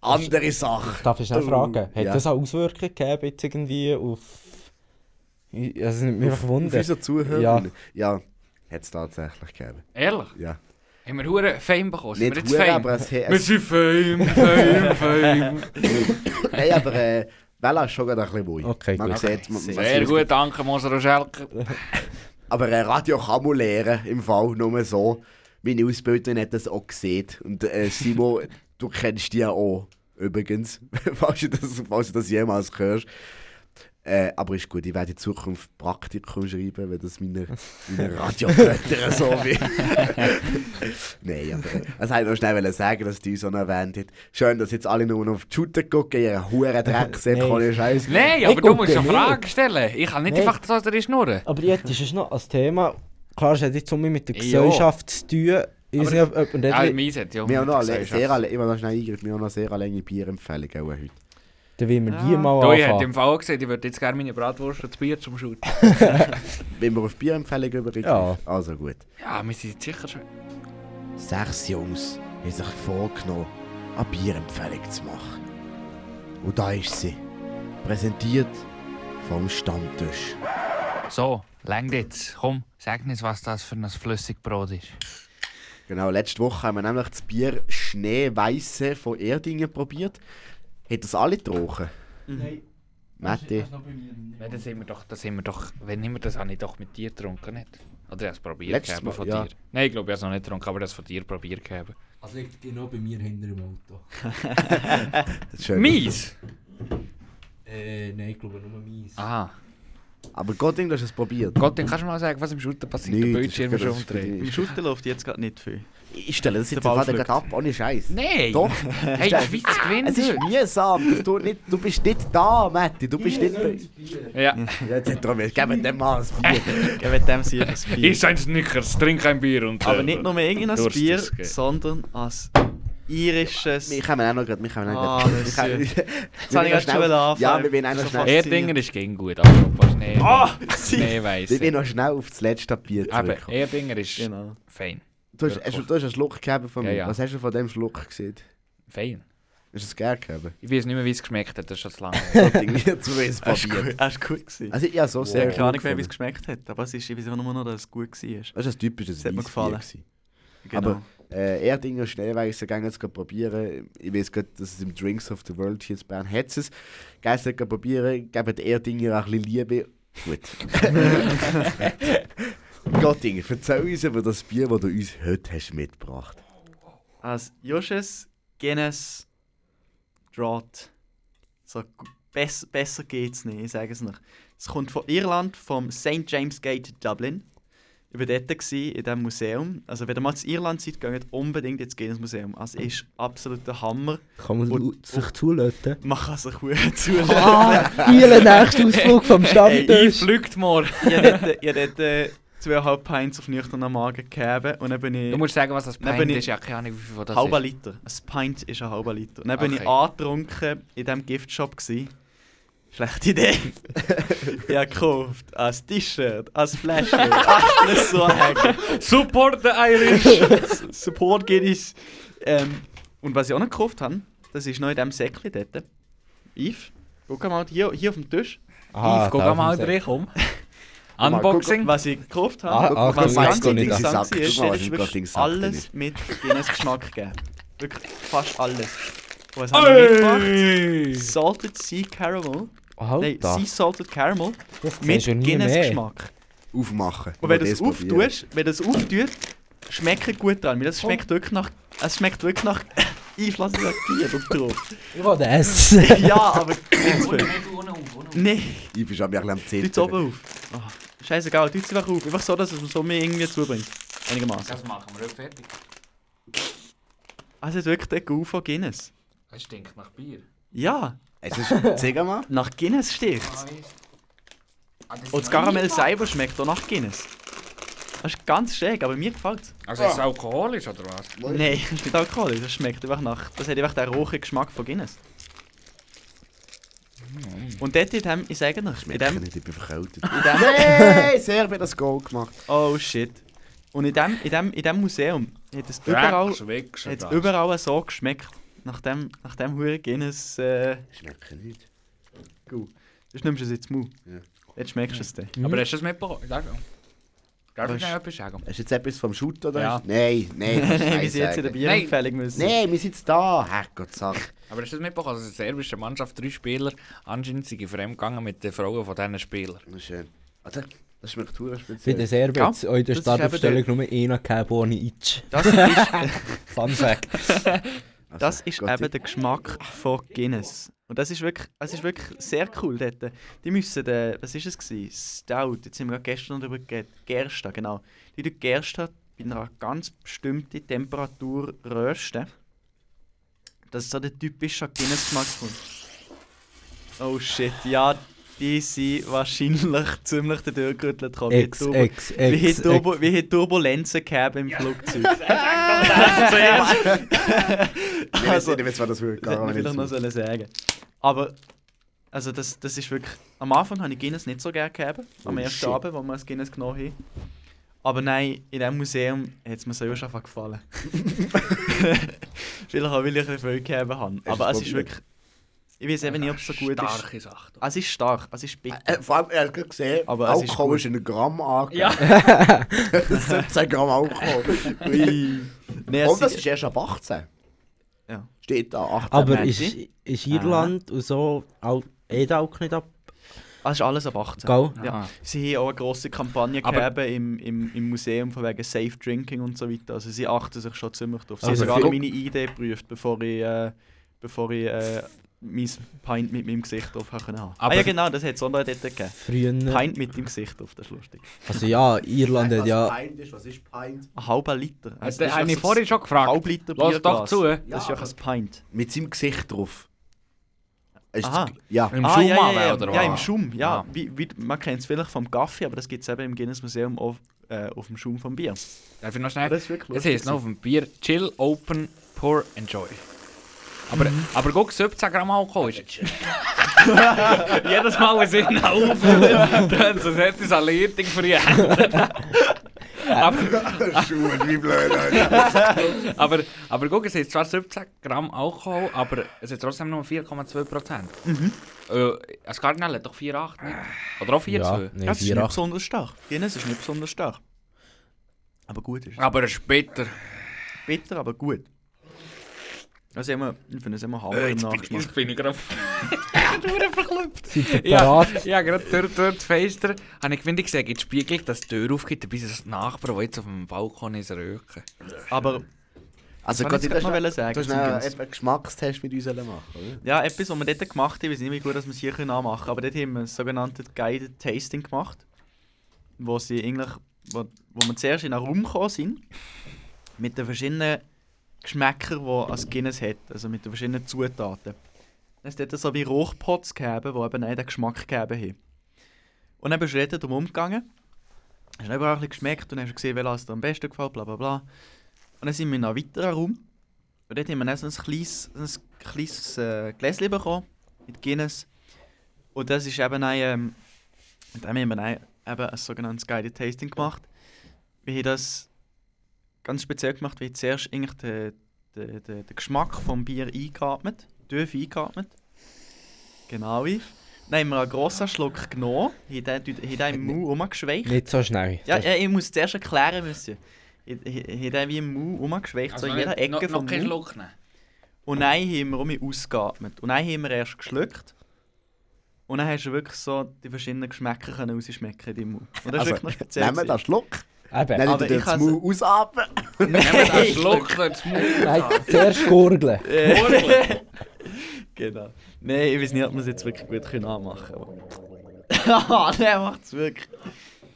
Andere Sache. Darf ich schnell Oh, fragen? Hat ja. das eine Auswirkung gegeben jetzt irgendwie auf... Ich- Also, mich Auf Wunder. unsere Zuhörer? Ja. Ja, hat es tatsächlich gegeben. Ehrlich? Ja. Haben wir hure Fame bekommen? Sind wir Nicht jetzt hure, Fame? aber es, Wir sind Fame, Fame, Fame. Nein, aber äh, Wella ist schon gerade ein bisschen wuj. Okay, man gut. Sieht, man, man Sehr gut, danke, Moser und Schelker. Aber äh, Radio kann man lernen, im Fall, nur so. meine Ausbilderin hat das auch gesehen. Und äh, Simon, du kennst die ja auch, übrigens, falls du das, falls du das jemals hörst. Äh, aber ist gut, ich werde in Zukunft Praktikum schreiben, wenn das meine, meine Radiogötter so wie. Nein, aber das wollte ich noch schnell sagen, dass die uns so noch erwähnt hat. Schön, dass jetzt alle nur noch auf die Shooter gucken, ihre Huren Drecksäcke, Nein. ohne Scheiß. Nein, Ich aber du musst gucke eine nicht. Frage stellen. Ich kann nicht Nein. einfach so drin schnurren. Aber jetzt ist es noch ein Thema. Klar, es hat jetzt so mit der Ja. Gesellschaft zu tun. Ich weiß nicht, ob, ob, und Ja, ja Wir haben noch sehr, alle- immer noch schnell eingreifen, wir haben noch eine sehr lange Bierempfehlung auch heute. Dann will wir die Ja. mal Du, ich hätte anfangen. im Fall gesagt, ich würde jetzt gerne meine Bratwurst und das Bier zum Shooten. Wenn wir auf Bierempfehlung übergehen? Ja. Also gut. Ja, wir sind sicher schon. Sechs Jungs haben sich vorgenommen, eine Bierempfehlung zu machen. Und da ist sie. Präsentiert vom Stammtisch. So, längt jetzt. Komm, sag uns, was das für ein Flüssigbrot ist. Genau, letzte Woche haben wir nämlich das Bier Schneeweisse von Erdingen probiert. Hat das alle getrunken? Nein. Matti? Ja, das haben wir doch, das haben wir doch, wenn immer das habe ich doch mit dir getrunken, nicht? Oder ich habe es probiert Letztes gehabt Mal, von ja. dir. Nein, ich glaube, ich habe es noch nicht getrunken, aber das von dir probiert gehabt. Also liegt genau bei mir hinter dem Auto. Das. Mies! Äh, nein, ich glaube nur meins. Aha. Aber Gotting, du hast es probiert. Gott, dann kannst du mal sagen, was im Shooter passiert. Nichts, Der das ist Bildschirm ist schon das ist umdreht. Im Shooter läuft jetzt gerade nicht viel. Ich stelle das jetzt gerade ab, ohne Scheiß. Nein! Doch. Hey, die Schweiz gewinnt Es ist mühsam. dass Du, nicht, du bist nicht da, Matti. Du bist nicht. Ja. Ja, Jetzt hat er mir... Geben dem mal ein Bier. Ich will dem sicher ein Bier. Ist ein Snickers, trink ein Bier und... Aber äh, nicht nur irgendein Bier, sondern als irisches. Wir kommen auch noch gerade... Wir kommen auch Ah, gerade... ist- wir Jetzt habe ich gerade schon anfangen. Ja, wir wollen auch noch schnell... Erdinger ist gegen gut, apropos Schnee. Ah, sie. Schneeweiss. Wir wollen noch schnell auf das letzte Bier Aber zurückkommen. Erdinger ist Genau. fein. Du hast, hast, du- du hast einen Schluck gegeben von mir. Ja, ja. Was hast du von dem Schluck gesehen? Fein. Hast du es gerne gegeben? Ich weiß nicht mehr, wie es geschmeckt hat, das ist schon zu lange. wenig Das ist probiert. gut, das ist gut gewesen. Also ja, so Ich sehr habe keine Ahnung wie es geschmeckt hat, aber es ist, ich weiß nur noch, dass es gut war. Das ist ein typisches Das hat mir gefallen. Genau. Aber äh, Erdinger Schnellweise gehen jetzt gerade probieren. Ich weiß gerade, dass es im Drinks of the World hier in Bern hat es. Gehen Sie probieren, geben Erdinger ein bisschen Liebe. Gut. Gottinger, erzähl uns über das Bier, das du uns heute hast mitgebracht Als Josches Guinness Draught. So, gu- bess, besser geht's nicht, ich sage es noch. Es kommt von Irland, vom St. James Gate Dublin. Ich war dort gewesen, in diesem Museum. Also, wenn ihr mal in Irland seid, geht unbedingt ins Guinness Museum. Also, es ist absolut der Hammer. Kann man Und- sich zulöten? Man kann sich gut zulassen. Ah, hier der nächste Ausflug vom Stammtisch. einflügt mal. ich habe dort, ich habe dort äh, zweieinhalb Pints auf nüchternen Magen gegeben und dann bin ich... Du musst sagen, was das Dann Pint ist. Ja, keine Ahnung, wie viel das halber ist. Liter. Ein Pint ist ein halber Liter. Und dann bin Okay. ich angetrunken in diesem Giftshop. Gsi. Schlechte Idee. ich habe gekauft ein T-Shirt, ein Fläschchen, alles so. Support the Irish! Support geht es. Ähm, und was ich auch noch gekauft habe, das ist noch in diesem Säckchen dort. Yves, guck mal hier, hier auf dem Tisch. Aha, Yves, guck mal drin, komm. Unboxing. Was ich gekauft habe, ah, Guck was ganz interessant an. ist, ist, wirklich alles mit Guinness-Geschmack gegeben. Wirklich fast alles. Und was habe ich mitgebracht? Salted Sea Caramel. Nein, Sea Salted Caramel das mit mehr. Guinness-Geschmack. Aufmachen. Und wenn du Wir es das auftust, wenn du es auftust, schmeckt gut dran. Weil das schmeckt wirklich nach. Es schmeckt wirklich nach Einflassen nach Bier und drauf. Ich will das. Ja, aber. Nein, Ich bin schon ein bisschen am Zittern. es oben auf. Scheißegal, tu es einfach auf. Einfach so, dass es so mir irgendwie zubringt. Einigermaßen. Das machen wir nicht fertig. Also, es hat wirklich der Gau von Guinness. Es stinkt nach Bier. Ja, Es ist, zeig mal. nach Guinness stinkt Ah, Und das Karamell selber schmeckt auch nach Guinness. Das ist ganz schräg, aber mir gefällt es. Also ist es alkoholisch oder was? Nein, das ist nicht alkoholisch. Das schmeckt einfach nach. Das hat einfach den rohen Geschmack von Guinness. Und dort in dem, ich sage noch, in dem, nicht, ich bin verkältet. in dem, Nein, sehr hat das Goal gemacht. oh shit. Und in dem, in dem, in dem Museum hat es überall, hat es überall so geschmeckt. Nach dem, nach dem Huren Guinness, äh, Schmeckt nicht. gut. Das nimmst du es jetzt Mund. Ja. Jetzt schmeckst du es dann. Aber hast du es mitbekommen? Darf ich noch etwas sagen? Hast du jetzt etwas vom Shoot oder? Ja. Nein, nein. Nein sie jetzt in der. Bierempfehlung müssen. Nein, wir sind jetzt da. Herrgott, sag. Aber hast du es mitbekommen, dass eine serbische Mannschaft drei Spieler anscheinend sind fremdgegangen mit den Frauen von diesen Spielern? Na schön. Warte. Das schmeckt hure Bei speziell. den Serbets, Ja, in der das ist Startaufstellung nur einer gegeben ohne Itch. Das ist, Fun Fact. Also, das ist Gott, eben der Geschmack von Guinness. Und das ist wirklich, es ist wirklich sehr cool dort. Die müssen, den, was ist es gewesen? Stout, jetzt sind wir gerade gestern darüber geredet, Gerste, genau. Die die Gerste bei einer ganz bestimmten Temperatur rösten. Das ist so der typische Guinness-Geschmack. Oh shit, ja, die sind wahrscheinlich ziemlich den durchgerüttelt gekommen. Wie Ex, Turbo- ex, wie ex, hat Turbo, wie hat Turbulenzen gehabt im Flugzeug? Ich weiß nicht, was das würde Das hätte man vielleicht noch sollen sagen Aber, also das, das ist wirklich... Am Anfang habe ich Guinness nicht so gerne gehabt. Am Oh, ersten shit. Abend, wo wir das Guinness genommen haben. Aber nein, in diesem Museum hat es mir so schon gefallen. Vielleicht auch, weil ich ein bisschen viel gegeben habe. Aber es ist wirklich... Ich weiß eben nicht, ob es so gut ist. Starke Sache. Es ist stark, es ist bitter. Äh, vor allem, er hat gerade gesehen, Aber es ist Alkohol gut. ist in einem Gramm angegeben. Ja. 17 Gramm Alkohol. Nee, Und es das ist, ist erst ab 18. Ja. Steht da, 18. Aber ist, ist Irland und so auch Edalk nicht ab? es ist alles ab 18. Gell? Ja. Sie haben auch eine grosse Kampagne gegeben im, im, im Museum von wegen Safe Drinking und so weiter. Also sie achten sich schon ziemlich drauf. Sie Also haben sogar meine Idee geprüft, bevor ich, äh, bevor ich äh, mein Pint mit meinem Gesicht drauf haben. Ah Aber- ja genau, das hat es auch noch dort gegeben. Früher. Pint mit dem Gesicht drauf, das ist lustig. Also ja, Irland hat ja. Pint ist, was ist Pint? Ein halber Liter. Das ist habe ich vorhin schon ein gefragt. halb Liter Lass doch zu. Das Ja, ist ja ein Pint. Mit seinem Gesicht drauf. Ist Aha. das- Ja. Im ah, Schaum ja, ja, ja, oder ja, was? im Schaum, ja. Ah. Wie, wie, man kennt es vielleicht vom Kaffee, aber das gibt es eben im Guinness Museum auf, äh, auf dem Schaum vom Bier. Darf ich noch schnell? Das ist wirklich Das heisst noch auf dem Bier Chill, Open, Pour, Enjoy. Aber, aber guck, 17 Gramm Alkohol ist. Jedes Mal, wenn sie ihn aufhören, dann so hätte es eine Leitung für die Hände. aber, Schuhe, wie blöd, Alter. aber, aber guck, es ist zwar 17 Gramm Alkohol, aber es ist trotzdem nur 4,2 Prozent. Äh, das Cardinal hat doch 4,8 nicht? Oder auch 4,2? Ja, nee, Ja, es ist nicht 4,8. besonders stark. Guinness ist nicht besonders stark. Aber gut ist es. Aber es ist bitter. Bitter, aber gut. Also immer, ich finde es immer Hammer im Nachgeschmack. Jetzt bin ich gerade... Seid ihr Ja, parat? ja gerade durch, durch das Fenster habe ich gewinnt gesehen, in den Spiegel, dass die Tür aufgeht, ist ein Nachbar, der jetzt auf dem Balkon ist, röken. Aber Also ich jetzt noch noch sagen du hast einen Geschmackstest mit uns machen oder? ja, etwas, was wir dort gemacht haben, ich weiß nicht, wie gut dass wir es hier können anmachen können, aber dort haben wir ein sogenanntes Guided Tasting gemacht, wo sie eigentlich, wo, wo wir zuerst in einen Raum gekommen sind, mit den verschiedenen Geschmäckern, die ein Guinness hat, also mit den verschiedenen Zutaten. Ist dort so wie Rochpots gegeben, die eben auch den Geschmack gegeben haben. Und dann bist du dort drum umgegangen, hast dann überall ein geschmeckt und hast gesehen, welcher es dir am besten gefällt, bla bla bla. Und dann sind wir in einen weiteren Raum. Und dort haben wir dann so ein kleines, ein kleines äh, Gläschen bekommen mit Guinness. Und das ist eben ein, ähm, und dann haben wir dann eben ein sogenanntes Guided Tasting gemacht. Wir haben das ganz speziell gemacht, wir haben zuerst eigentlich den, den, den, den Geschmack vom Bier eingeatmet, tief eingeatmet. Genau, Yves. Dann haben wir einen grossen Schluck genommen, haben den, haben im Mund rumgeschweicht. Nicht so schnell. Ja, ja, ich muss zuerst erklären müssen. Ich, ich, ich habe den wie im Mund rumgeschweicht, so in jeder Ecke noch, noch vom keinen Mund. Schluck nehmen. Und dann haben wir um ausgeatmet. Und dann haben wir erst geschluckt. Und dann hast du wirklich so die verschiedenen Geschmäcker rausschmecken in deinem Mund. Und das ist Also, wirklich noch speziell. Nehmen wir den Schluck. Eben. Nein, Aber ich has- Mund ausatmen. Wir einen Schluck den Mund. Nein, zuerst gurgeln. Genau. Nein, ich weiß nicht, ob wir es jetzt wirklich gut können anmachen können. Ah, der macht es wirklich.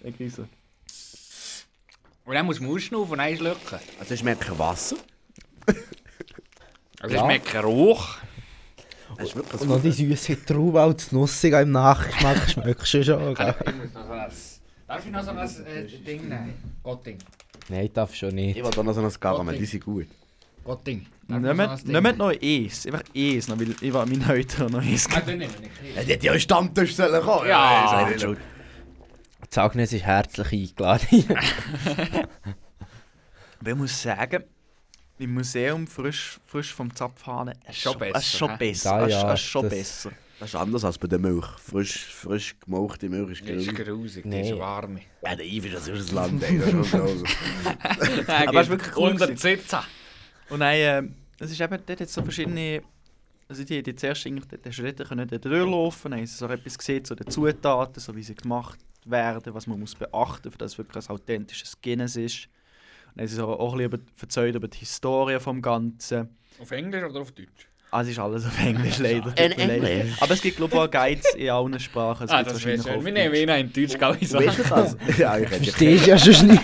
Wirklich so. Und dann muss man ausschnaufen und dann schlucken. Also ich schmecke Wasser. Also Ja. es schmeckt Rauch. Das Und noch die süße Traube als Nussig im Nachgeschmack schmeckst du schon? Ich muss noch so. Darf ich noch so ein äh, Ding nehmen? Gotting. Nein, darf schon nicht. Ich will auch noch so ein Karamell, die sind gut. Gotting. Ich ein Nehmt nehmt noch eins. Einfach eins, noch, weil ich war meine heute noch eins. Ah, dann nehmen wir nicht. Ja, die hätte ja einen Stammtisch sollen kommen. Ja. ist auch nicht schuld. Die Agnes ist herzlich eingeladen. Ich muss sagen, im Museum frisch, frisch vom Zapfhahn, ist Schon besser, es ist schon besser. Ist- schon das- besser. Das ist anders als bei der Milch. Frisch, frisch gemauchte Milch ist Die ist grün. grusig, die Nee. ist warm. Ja, der Ivi, das ist ein Land, ey. Das ist schon so. Aber es ist wirklich cool Unter gewesen. Sitzen. Und dann, äh, es ist eben dort jetzt so verschiedene, also die, die zuerst eigentlich, hast du dort können dort durchlaufen, dann haben sie so etwas gesehen zu den Zutaten, so wie sie gemacht, werden, was man muss beachten muss, dass es wirklich ein authentisches Guinness ist. Und dann ist es auch, auch ein bisschen über, erzählt über die Historie vom Ganzen. Auf Englisch oder auf Deutsch? Ah, es ist alles auf Englisch leider. In. Englisch. Aber es gibt glaube ich auch Guides in allen Sprachen. Es Ah, das wäre wahrscheinlich schön. Wir nehmen ihn in Deutsch, glaube ich. Weißt du das? ja, ich Verstehst ja schon nicht.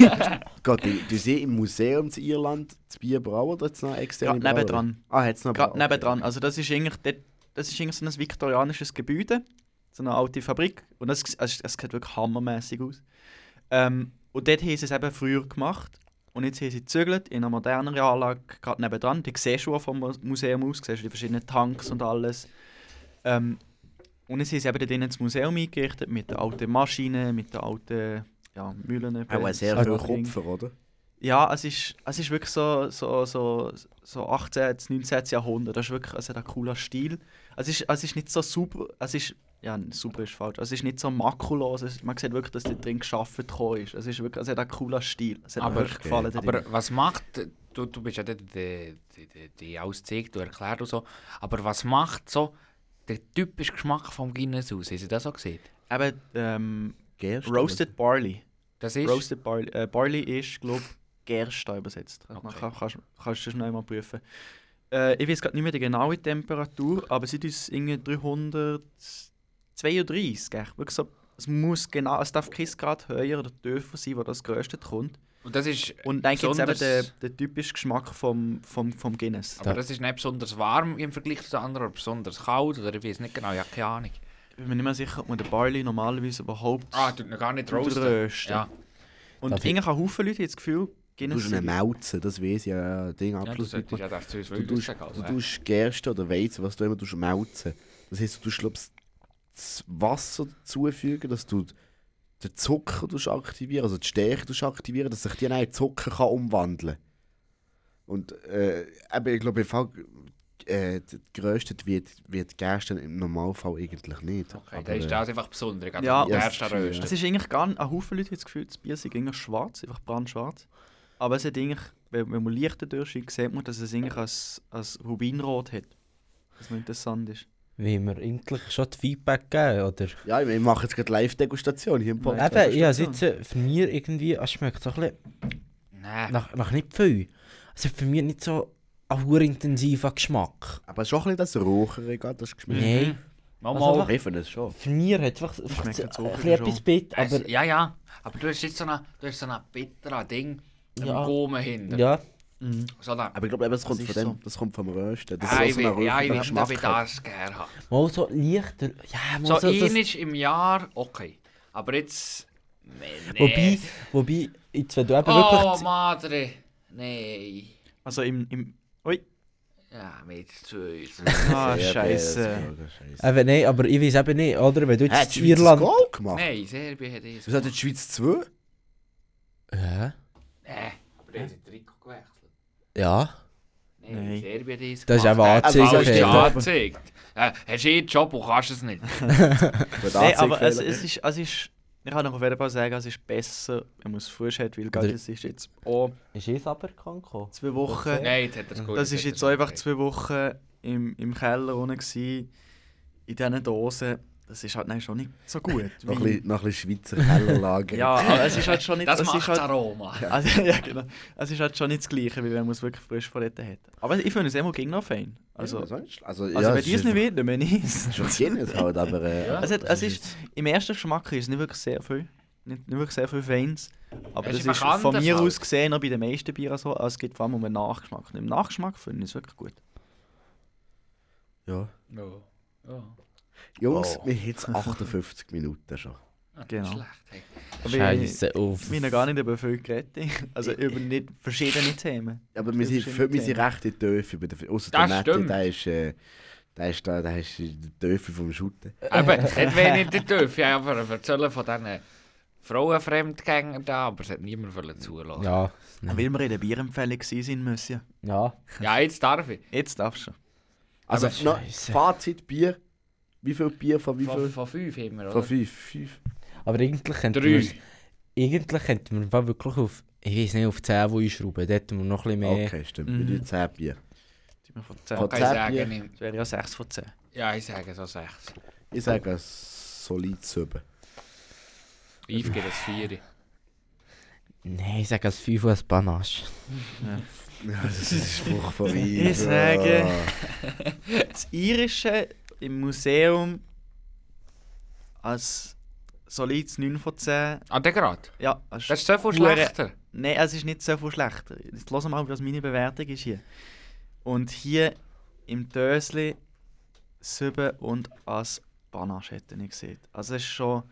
Gott, du, du siehst im Museum in Irland das Bier brauen oder jetzt noch externe Gerade nebendran. Ah, hat es noch Gerade nebendran. Also das ist eigentlich, dort- das ist eigentlich so ein viktorianisches Gebäude, so eine alte Fabrik. Und das, es, es sieht wirklich hammermäßig aus. Ähm, und dort haben sie es eben früher gemacht. Und jetzt haben sie gezügelt in einer moderneren Anlage, gerade nebendran. Die siehst du auch vom Mu- Museum aus, siehst du die verschiedenen Tanks und alles. Ähm, und jetzt haben sie eben dort das Museum eingerichtet mit den alten Maschinen, mit den alten ja, Mühlen. Auch sehr viel Kupfer, oder? ja, es ist, es ist wirklich so, so, so, so 18., 19. Jahrhundert. Das ist wirklich also ein cooler Stil. Es ist, es ist nicht so super, es ist, ja, super ist falsch. Also es ist nicht so makulos, ist, man sieht wirklich, dass dort drin geschaffen ist. Es, ist wirklich, es hat einen coolen Stil, es hat aber, mir wirklich okay. gefallen. Aber drin. was macht, du, du bist ja dort die, die, die du erklärst und so, aber was macht so der typische Geschmack vom Guinness aus? Hast du das auch gesehen? Eben, ähm, Gerste, Roasted oder? Barley. Das ist? Roasted Barley, äh, Barley ist, glaube ich, Gerste übersetzt. Also, okay. Kann, kannst, kannst du schnell mal prüfen. Äh, ich weiß gerade nicht mehr die genaue Temperatur, aber sind es 300... 32, echt. Wirklich so, es muss genau, es darf kein Grad höher oder tiefer sein, wo das Größte kommt. Und das ist Und dann gibt es eben den, den typischen Geschmack vom, vom, vom Guinness. Aber das ist nicht besonders warm im Vergleich zu anderen, oder besonders kalt, oder ich weiß nicht genau, ich habe keine Ahnung. Ich bin mir nicht mehr sicher, ob man den Barley normalerweise überhaupt ah, tut man gar nicht roasten. rösten. Ja. Und Darf irgendwie haben Haufen Leute das Gefühl, Guinness... Du musst ihn melzen, das weiss ja, Ding absolut ja, nicht. Ja, das du tust, du tust Gerste oder Weizen, was du immer tust, melzen. Das heisst, du tust, das Wasser dazufügen, dass du den Zucker aktivieren, also die Stärke aktivieren, dass sich die dann in Zucker kann umwandeln Und äh, eben, ich glaube, im Fall, äh, geröstet wird, wird Gerste im Normalfall eigentlich nicht. Okay, Aber, ist äh, das einfach besonders. Ja, Ja, ja, rösten. Es ist eigentlich gar nicht, ein Haufen Leute haben das Gefühl, das Bier sei eigentlich schwarz, einfach brandschwarz. Aber es hat eigentlich, wenn, wenn man Lichter durchschaut, sieht man, dass es eigentlich als, als Rubinrot hat. Was noch interessant ist. Wie wir eigentlich schon die Feedback geben, oder? Ja, wir machen jetzt gerade Live-Degustation hier im Podcast. Eben, ich habe jetzt für mich irgendwie, es schmeckt so ein bisschen Nein. nach, nach nicht viel. Es hat für mich nicht so einen intensiven Geschmack. Aber es ist schon ein bisschen das Rauchere, gerade, das geschmeckt. Nein. Mal, Also mal. Ich finde es schon. Für mich hat es Schmeckt ein auch bisschen etwas bitter, Es- aber ja, ja. Aber du hast jetzt so ein so eine Ding im Ja. Gaumen hinten. ja, So da. Aber ich glaube, das kommt Das von dem, so. das kommt vom Rösten. Das Ah, ist ich so ein will, ja, ich will, dass ich hat. das gerne habe. mal so leichter, ja, mal So, so, im Jahr, okay. Aber jetzt... Nee, nee. wobei, wobei, jetzt, wenn du eben Oh, wirklich, Madre. Nein. Also im. im ui. Ja, mit zwei. Ah, Scheiße. eben nein, aber ich weiß eben nicht, oder, wenn du Hat jetzt Schweiz ein Irland... Gemacht? Nein, Serbien hat es. Was hat die Schweiz 2? Ja, Nein, aber die Trikot. Ja, Nein. Serbien es Das ist eben Äh, angezeigt, falsch Peter. angezeigt. Äh, hast du einen Job und kannst es nicht. Nein, aber es, es ist. Es ist ich kann noch auf jeden Fall sagen, es ist besser, wenn man es frisch hat, weil es ist jetzt auch ist es aber gekommen? zwei Wochen. Nein, jetzt hat er es gut. Das ist jetzt einfach zwei Wochen im, im Keller unten gsi, in diesen Dosen. Das ist halt nein, schon nicht so gut. Noch ein bisschen, noch ein bisschen Schweizer Kellerlager. ja, aber es ist halt schon nicht Das macht halt, Aroma. also, ja, genau. Es ist halt schon nicht das Gleiche, wie wenn man es wirklich frisch von dort hat. Aber ich finde es immer gegen noch fein. Also, also, also, also, wenn ja, die es nicht will, dann ich es. Schon halt, aber... Äh, Ja. Es, hat, es ist, Im ersten Geschmack ist es nicht wirklich sehr viel. Nicht, nicht wirklich sehr viel Fans. Aber Es das ist von mir halt. aus gesehen auch bei den meisten Bieren so. Also es geht vor allem um den Nachgeschmack. Und im Nachgeschmack finde ich es wirklich gut. ja. Ja. Ja. Jungs, Oh. wir haben jetzt 58 Minuten schon. Genau. Schlecht. Hey. Aber wir- Scheiße auf. Wir haben gar nicht über viel geredet. Also über nicht verschiedene Themen. Aber wir sind, wir sind recht in der Tiefe. bei der- Das der Mette, stimmt. der ist... Äh, der ist da, der ist in der Tiefe vom Shooten. Eben, nicht wenig der Töpfe. Ich habe erzählen von diesen Frauenfremdgängern da, aber es hat niemand wollen zulassen. Ja, Weil wir in der Bierempfehlung sind müssen. ja. Ja, jetzt darf ich. Jetzt darfst du. Also, Aber. Fazit, Bier. Wie viel Bier von wie Von, viel? von fünf haben wir, Von oder? fünf. Fünf. Aber eigentlich könnten wir Drei. eigentlich könnten wir im Fall wirklich auf, ich weiß nicht, auf 10 einschrauben. Dort hätten wir noch ein bisschen mehr. Okay, stimmt. Mhm. Wir tun 10 Bier. Von 10. Von Kann ich 10 sagen, Bier. ich- Das wäre ja 6 von 10. Ja, ich sage so sechs. Ich sage ein solides 7. Yves geht das 4. Nein, ich sage als 5 als Panache. Ja, das ist ein Spruch von Ich Yves. sage-. Das Irische im Museum als solides 9 von 10. Ah, der gerade? Ja, Das ist so viel schlechter. Nein, es ist nicht so viel schlechter. Jetzt hören wir mal, was meine Bewertung ist hier. Und hier im Dösli 7 und als Panache hätte ich gesehen. Also es ist schon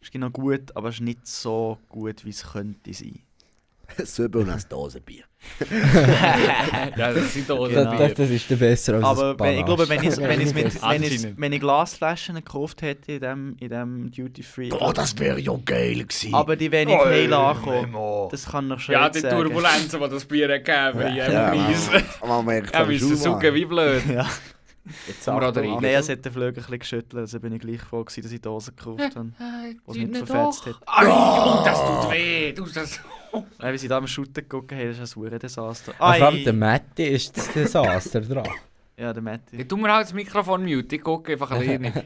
es ist genau gut, aber es ist nicht so gut, wie es könnte sein. Sieben und ein Dosenbier. ja, das sind doch Genau. Das, das, das ist der besser als Aber wenn, ich glaube, wenn ich, wenn, ich mit, wenn, ich, wenn ich Glasflaschen gekauft hätte in dem, in dem Duty Free. Oh, das wäre ja geil gewesen. aber die wenig oh, heil ankommen. Das kann noch schon Ja, die sagen. Turbulenzen, die das Bier gegeben haben, ja, ja, man, merkt Ja, am müssen Schuh, suchen wie blöd. Ja. Jetzt Zum Achtung, Rodrigo. Achtung. Nein, es hat den Flügel ein bisschen geschüttelt, also bin ich gleich froh gewesen, dass ich Dosen gekauft habe. Was mich nicht verfetzt hat. Ai, oh, das tut weh. Du, das... Nein, wie sie da am Shooten geguckt haben, das ist ein verdammtes Desaster. Ah, Vor allem der Matti ist das Desaster dran. Ja, der Matti. Ich tu mir halt das Mikrofon mute, ich gucke einfach alleine.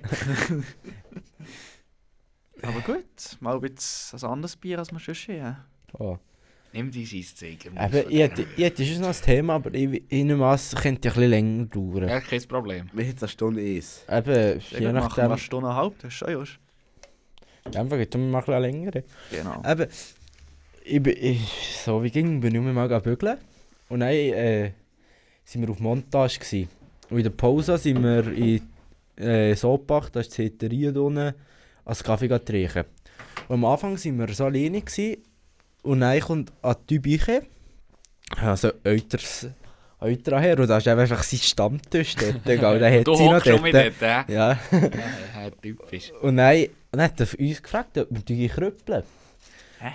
Aber gut, mal ein bisschen ein anderes Bier, als wir schon haben. Oh. Nimm. Eben, ich hätte, ich hätte schon noch ein Thema, aber ich, ich nehme an, es könnte ein bisschen länger dauern. Ja, kein Problem. Wie jetzt eine Stunde ist. Eben, je machen wir nachdem. eine Stunde und eine halbe, das ist schon just. Einfach es mal ein bisschen länger. Genau. Eben, ich, bin- ich, so wie ging, bin ich nur mal bügeln. Und dann äh, sind wir auf Montage. Gewesen. Und in der Pause sind wir in äh, Sopach, da ist die Zeterie unten, als Kaffee trinken. Und am Anfang waren wir so alleine. Gewesen, und dann kommt an die Tübiche, also Euters, Eutra her, und da ist einfach sein Stammtisch dort. gell, dann hat Du sie noch schon mit dort. dort, hä? Ja. Ja, typisch. Und dann, dann hat er uns gefragt, ob wir die krüppeln. Hä?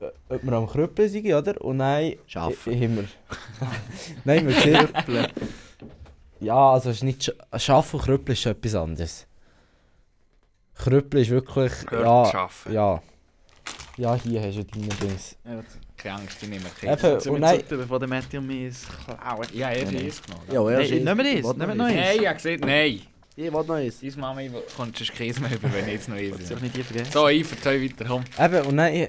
Äh, Ob wir am Krüppeln sind, oder? Und dann Schaffen. haben wir... Nein, wir gesehen... ja, also es ist nicht... Sch Schaffen und Krüppeln ist schon etwas anderes. Krüppeln ist wirklich... Dort ja, schaffen. ja. Ja, hier hast du deine Dings. Keine Angst, ich nehme keinen. Eben, Jetzt und dann... zurück, bevor der und mich es klauen. Ja, er ist genommen. Ja, er Nein, ist nehmen wir das, nehmen wir noch eins. Nein, ich habe gesagt, nein. Ich will noch eins. Deine Mami kommt schon Käse mehr über, wenn ich jetzt noch eins. So, ich erzähl weiter, komm. Eben, und dann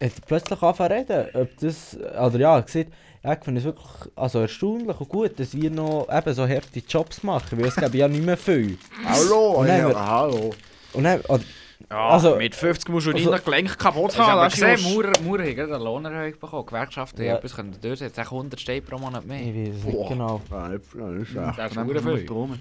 hat er plötzlich angefangen zu reden, ob das, oder ja, er hat gesagt, ja, ich finde es wirklich also erstaunlich und gut, dass wir noch eben so harte Jobs machen, weil es gibt ja nicht mehr viel. Hallo, Und ja, haben wir- hallo. Und dann, oder, Ja, Also- mit 50 musst du also- deine Gelenke kaputt Hast du aber haben. gesehen, das ist Maurer, Maurer haben gerade eine Lohnerhöhung bekommen. Gewerkschaften haben Ja. etwas können durchsetzen. Jetzt 100 Steine pro Monat mehr. ich weiß es nicht genau. Ja, ja. Das ist Dann verdammt muss viel.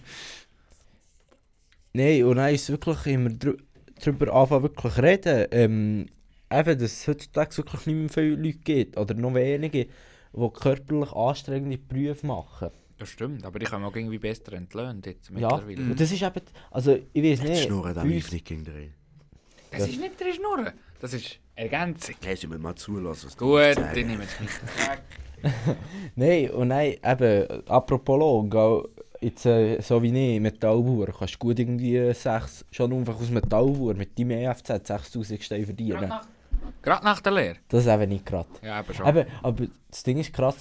Nein, und dann ist wirklich immer drü drüber anfangen wirklich reden. Ähm, eben, dass es heutzutage wirklich nicht mehr viele Leute gibt, oder noch wenige, die körperlich anstrengende Berufe machen. Das stimmt, aber ich kann auch irgendwie besser entlöhnt jetzt Ja, mittlerweile. und das ist eben, also ich weiß nicht, schnurren da Yves nicht gegen den. Das ist nicht drin Schnurren, das ist Ergänzung. Nein, sie müssen mal zulassen. was du Gut, nehmen wir es nicht. Nein, und nein, eben, apropos Lohn, jetzt, äh, so wie ich, Metallbauer, kannst du gut irgendwie sechs, schon einfach aus Metallbauer mit deinem EFZ 6000 Steine verdienen. Gerade nach der Lehre? Das eben nicht gerade. Ja, aber schon. Eben, aber das Ding ist krass,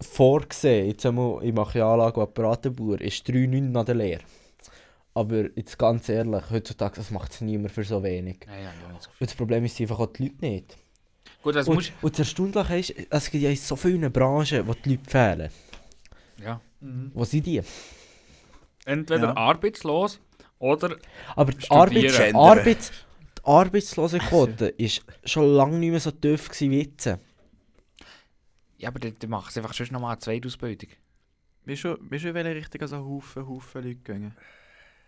vorgesehen, jetzt einmal, ich mache ja Anlage- und Apparatenbauer, ist 3,9 nach der Lehre. Aber jetzt ganz ehrlich, heutzutage das macht es niemand für so wenig. Ja, ja, ja, Und das Problem ist einfach auch die Leute nicht. Gut, das Und, musst und das Erstaunliche ist, es gibt ja in so vielen Branchen, wo die Leute fehlen. Ja. Wo sind die? Entweder Ja. arbeitslos oder Aber die, Studieren. Arbeits. Arbeits die Arbeitslosenquote ist schon lange nicht mehr so tief gewesen wie jetzt. Ja, aber die machen es einfach schon nochmal eine Zweitausbildung. Weißt du, weißt du, in welche Richtung also Haufen, Haufen Leute gehen?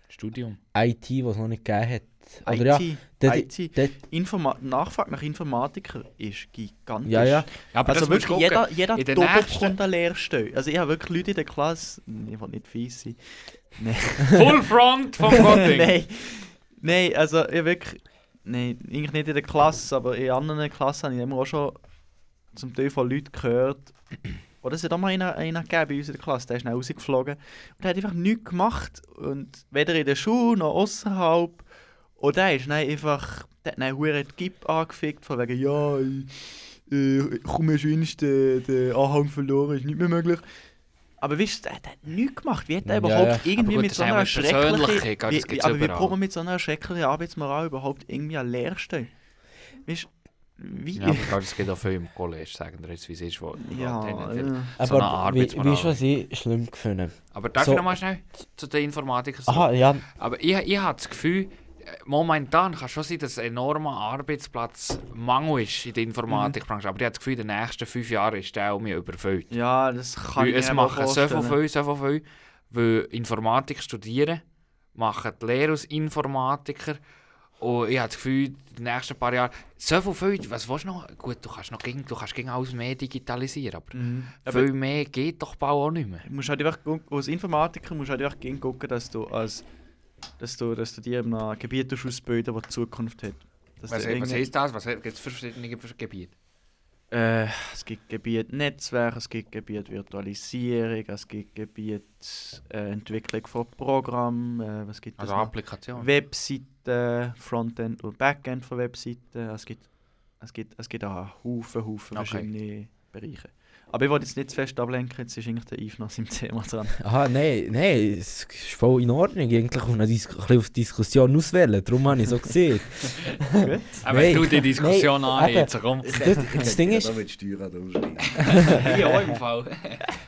Studium. IT, was es noch nicht gegeben hat. Oder ja, IT. dort- IT. dort- Informa Nachfrage nach Informatiker ist gigantisch. ja, ja. Ja, aber Also wirklich, jeder, jeder in der Doppel nächsten- kommt an Lehrstelle. Also ich habe wirklich Leute in der Klasse, ich will nicht fies sein. Nein. Full Front vom Gotting. Nein, nein, also ich wirklich, nein, eigentlich nicht in der Klasse, aber in anderen Klassen habe ich immer auch schon zum Teil von Leuten gehört, oder es hat auch mal einen, einen gegeben bei in der Klasse, der ist schnell rausgeflogen. Und der hat einfach nichts gemacht. Und weder in der Schule noch außerhalb. Und der ist dann einfach, der hat dann die Gip angefickt, von wegen, ja, ich, äh, komm, du den, den Anhang verloren, ist nicht mehr möglich. Aber weißt du, der, der hat nichts gemacht. Wie hat der Ja, überhaupt ja. irgendwie gut, mit so einer schrecklichen... Wie, gibt's aber wie überall. kommt man mit so einer schrecklichen Arbeitsmoral überhaupt irgendwie an Lehrstelle? weißt, wie... Ja, aber ich glaube, es geht auch viel im College, sagen wir jetzt, wie es ist, wo ja, ja. So eine Aber wie, Arbeitsmoral. wie schon sie schlimm gefunden. Aber darf So- ich nochmal schnell zu den Informatikern sagen? Aha, ja. Aber ich, ich habe das Gefühl, momentan kann schon sein, dass ein enormer Arbeitsplatzmangel ist in der Informatikbranche. Aber ich habe das Gefühl, in den nächsten fünf Jahren ist der um mich überfüllt. ja, das kann Weil ich es auch machen so viel, viel, so viel, weil Informatik studieren, machen die Lehre als Informatiker. Und ich habe das Gefühl, in den nächsten paar Jahren, so viel, viel, was willst du noch? Gut, du kannst noch gegen, du kannst gegen alles mehr digitalisieren, aber Mhm. Aber viel mehr geht doch bald auch nicht mehr. du musst halt einfach als Informatiker musst du halt einfach gucken, dass du, als, dass du, dass du dir in einem Gebiet ausbilden das Zukunft hat. Dass Was, was heisst das? Was gibt es für verschiedene Gebiete? Äh, es gibt Gebiet Netzwerk, es gibt Gebiet Virtualisierung, es gibt Gebiet äh, Entwicklung von Programmen, äh, was gibt Also noch? Applikation. Webseiten, Frontend und Backend von Webseiten. Es gibt, es gibt, es gibt auch Haufen, Haufen Okay. verschiedene Bereiche. Aber ich wollte jetzt nicht zu fest ablenken, jetzt ist eigentlich der Yves noch im Thema dran. Aha, nein, nein, es ist voll in Ordnung. Eigentlich auf eine Dis ein bisschen auf die Diskussion auswählen. Darum habe ich so gesehen. Aber Nein, du die Diskussion nein, an, jetzt komm. Das, das Ding ist, mit Steuern. Ich auch im Fall.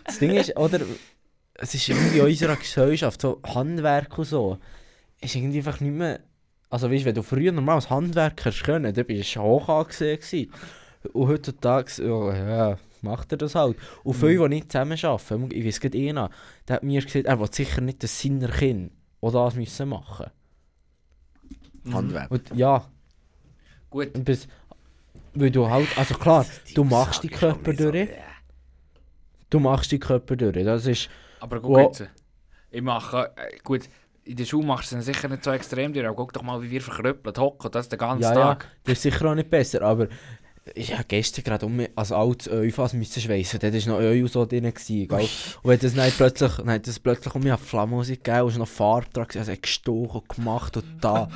das Ding ist, oder, es ist irgendwie in unserer Gesellschaft, so Handwerk und so, ist irgendwie einfach nicht mehr, also weißt, wenn du früher normal als Handwerker können, dann bist du hoch angesehen gewesen. Und heutzutage, ja, ja, macht er das halt. Und viele, die nicht zusammen arbeiten, ich weiß gerade einer, der hat mir gesagt, er will sicher nicht, dass seine Kinder auch das müssen machen. Handwerk. Und ja, Gut. und bis, weil du halt, also klar, du machst die Körper durch. Du machst die Körper durch, das ist... Aber guck Wow. jetzt. Ich mache, äh, gut, in der Schule machst du es sicher nicht so extrem durch, aber guck doch mal, wie wir verkrüppelt hocken, das den ganzen Ja, ja, Tag. das ist sicher auch nicht besser, aber ich habe gestern gerade um als altes Öl fast müssen schweissen. Dort war noch Öl so drin. Gewesen, gell? Und wenn das dann plötzlich, hat das plötzlich um mich eine Flammmusik gegeben und es war noch Farbe dran, also gestochen und gemacht und da.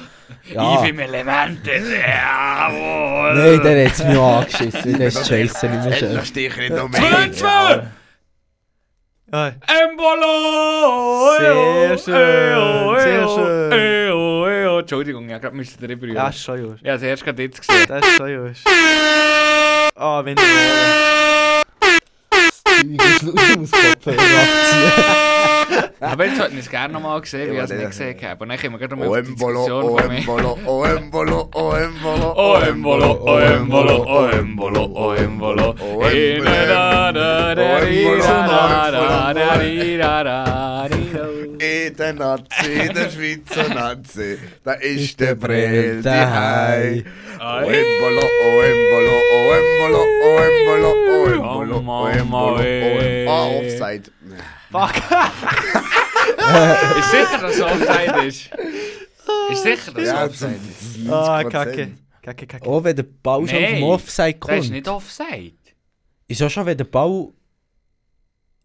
Ja. Eve im Elemente, jawohl! Nein, der hat es mich angeschissen. Das ist scheiße nicht mehr schön. Lass dich nicht noch Zwei, mehr. zwei! Embolo! Sehr schön, sehr schön. Entschuldigung, ich gerade müssen drüber ja, ist schon just. Ja, das erst gerade jetzt gesehen. Das ist schon just. Ah, wenn du Aber jetzt hätten wir es gerne nochmal gesehen, wie Ja, ich es nicht gesehen habe. Und dann kommen wir gerade mal Oh, auf die Diskussion oh, von mir. Embolo, oh, Embolo, oh, Embolo, Oh, Embolo, oh, Embolo, oh, Embolo, oh, Embolo. Oh, Eh, Embolo, da, da, da, oh, di, Embolo, da, da, oh, da, da, Embolo. di, da, da, di, da. Eh, der Nazi, der Schweizer Nazi, da ist der Brill Brill daheim. Ei. Oh, Embolo, oh, Embolo, oh, Embolo, oh, Embolo, oh, Embolo, Mama, oh, Embolo, oh, ey. Embolo. Ah, Offside. Fuck! Ist sicher, dass es Offside ist? Ist sicher, dass es Offside ist? Ah, 90%. kacke. Kacke, kacke. Auch wenn der Ball schon Nein, vom Offside Das ist kommt. nicht Offside. Ist auch schon, wenn der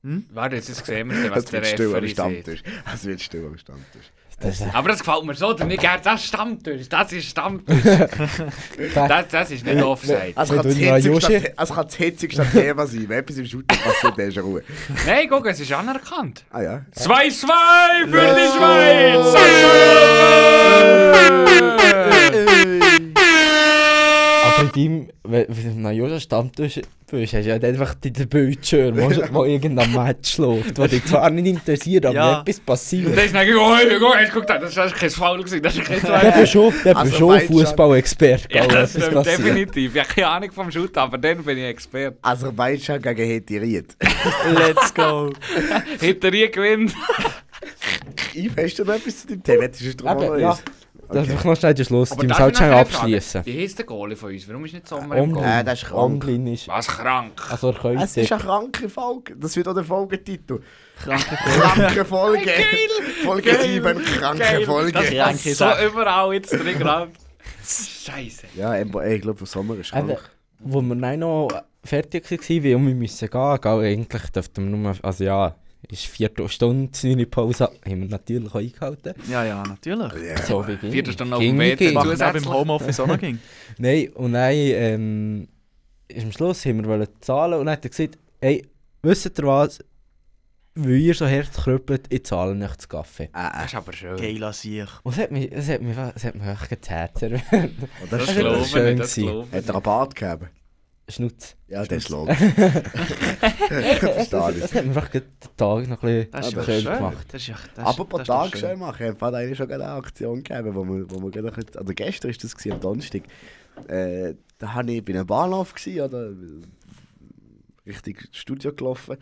Ball... Warte, jetzt sehen wir, was Es der Referee. Stammtisch. Es wird still am Stammtisch. Das, Aber das gefällt mir so, denn ich gerne das Stammtisch. Das ist Stammtisch. das, das ist nicht Offside. Also kann hitzigste, also kann das hitzigste Thema sein. Wenn etwas im Shooter passiert, dann ist Ruhe. Nein, guck, es ist anerkannt. Ah ja. 2-2 für die Schweiz! Aber in deinem, wenn du Joja Stammtisch bist, hast du ja dann einfach den Bildschirm, wo, wo irgendein Match läuft, der dich zwar nicht interessiert, aber Ja. etwas passiert. Das ist dann, oh, guck, hast du geguckt, das war kein Foul, gewesen, das ist kein Der Foul. bist schon, der Also bist schon. Fußball-Experte. Ja, das passiert. definitiv. Ich habe keine Ahnung vom Shoot, aber dann bin ich Experte. Aserbaidschan gegen Hetiriet. Let's go. Hinterie gewinnt. Yves, hast du noch etwas zu dem Thema? Jetzt ist es drum Eben, noch schnell den Schluss, Aber die darf halt schnell abschließen. Wie heisst der Goalie von uns? Warum ist nicht Sommer im. Goal? Äh, das ist krank. Omlin ist... Was krank? Also er könnte... Es ist eine kranke Folge. Das wird auch der Folgetitel. Kranke Folge. Kranke Folge. Folge 7, kranke Folge. Das Kranke so Sache. überall jetzt drin gerade. Scheiße. Ja, ey, ich glaube, der Sommer ist krank. wo wir noch fertig waren, weil wir müssen gehen, gell, eigentlich dürften wir nur... Also ja, ist vierte Stunde, seine Pause, haben wir natürlich auch eingehalten. Ja, ja, natürlich. So wie ging. Vierte Stunde auf dem wie WC wir auch beim Homeoffice auch noch ging. Nein, und dann ähm, ist am Schluss haben wir wollen zahlen und dann hat er gesagt, hey, wisst ihr was, weil ihr so hart krüppelt, ich zahle nicht das Kaffee. Äh, Das äh. ist aber schön. Geil an sich. Und es hat mich, es hat mich, es hat mich echt das Herz erwärmt. Und Das das das ich, schön das gewesen. glaube Hat er einen Bart gegeben? Schnutz. Ja, das ist logisch. Verstehe ich. Das hat mir einfach den Tag noch ein Ah, ja schön schön. gemacht. Das ist ja, das, Aber paar ist doch Tage schön machen. Ich habe eigentlich schon eine Aktion gegeben, wo wir, wo wir gerade, ein bisschen- oder gestern war das, gewesen, am Donnerstag. Äh, da habe ich bei einem Bahnhof, gewesen, oder, Richtung Studio gelaufen.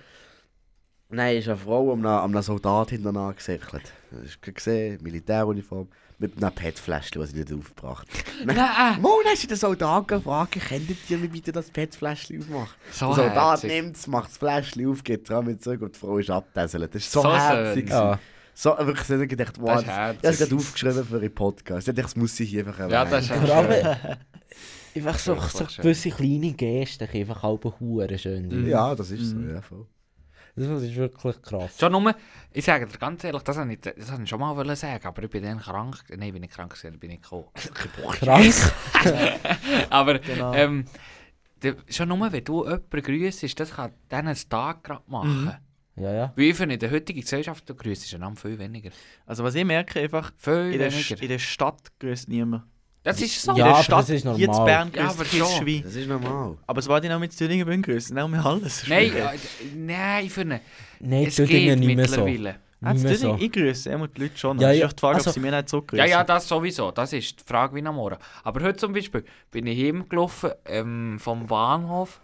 Nein, ist eine Frau am einem Soldat hinterher gesäckelt. Hast du gesehen, Militäruniform, mit einem PET-Fläschchen, das sie nicht aufgebracht Nein, Mo, dann hast du den Soldat gefragt, kennt ihr mir bitte das PET-Fläschchen aufmachen? so der Soldat nimmt es, macht das Fläschchen auf, geht dran mit zurück und die Frau ist abtesselt. Das ist so, So herzig. Ja. So, wirklich, ich habe gedacht, wow, Das ist aufgeschrieben für einen Podcast. Ich dachte, das muss ich hier einfach Ja, das ist schön. einfach so, so gewisse kleine Gesten, einfach halb hure schön. Ja, das ist so, Mhm. ja, voll. Das ist wirklich krass. Schon nur, ich sage dir ganz ehrlich, das wollte ich, das ich schon mal wollen sagen, aber ich bin dann krank. Nein, ich bin nicht krank, gewesen, ich bin nicht gekommen. Krank. aber Genau. ähm, de, schon nur, wenn du jemanden grüßt, das kann dann einen Tag gerade machen. Ja, ja. Wie ich finde, in der heutigen Gesellschaft, du grüßt einander viel weniger. Also was ich merke, einfach, Viel in der, weniger. in der Stadt grüßt niemand. Das ist so. Ja, aber Stadt, das ist hier in normal. Bern Ja, grüßt aber kein schon. Schwein. Das ist normal. Aber sobald ich noch mit Züringen bin, grüßen auch mehr alles. Nein, äh, nein, ich finde, Nein, es das geht nicht mehr so. mittlerweile. Ah, das so. Ich grüße immer die Leute schon. Ja, Ja, ist ja, ja, die Frage, also- ob sie mir nicht so grüßen. Ja, ja, das sowieso. Das ist die Frage wie am Morgen. Aber heute zum Beispiel bin ich heimgelaufen ähm, vom Bahnhof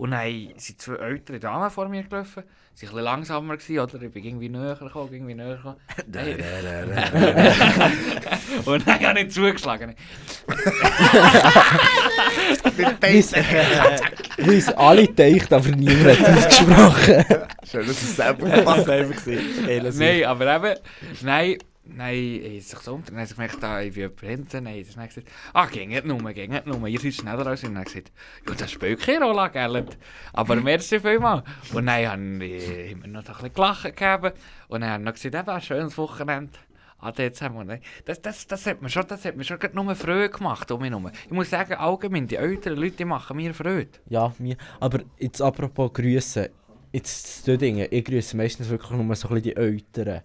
und dann sind zwei ältere Damen vor mir gelaufen. Sie waren ein bisschen langsamer, gewesen, oder? Ich bin irgendwie näher gekommen, irgendwie näher gekommen. und dann habe ich zugeschlagen. Wie es alle gedacht, aber niemand hat es ausgesprochen. Schön, dass es selber Das gemacht. Ehrlich Nein, aber eben, nein, nein, habe sich unter, dann ich gemerkt, ah, ich bin überrennt, nein, das gesagt, ah, ging nicht nur, ging nicht nur, ihr seid schneller als ich, und dann gesagt, ja, das spielt keine Rolle, gell, aber merci vielmal. Und dann haben wir noch ein bisschen gelacht gegeben, und dann haben wir gesagt, eben, ein schönes Wochenende. ADZ haben wir. Das, das, das hat mir schon, das hat mir schon nur Freude gemacht um mich herum. Ich muss sagen, allgemein, die älteren Leute die machen mir Freude. Ja, mir. Aber jetzt apropos Grüßen. Jetzt das Dinge. Ich grüße meistens wirklich nur so die Älteren.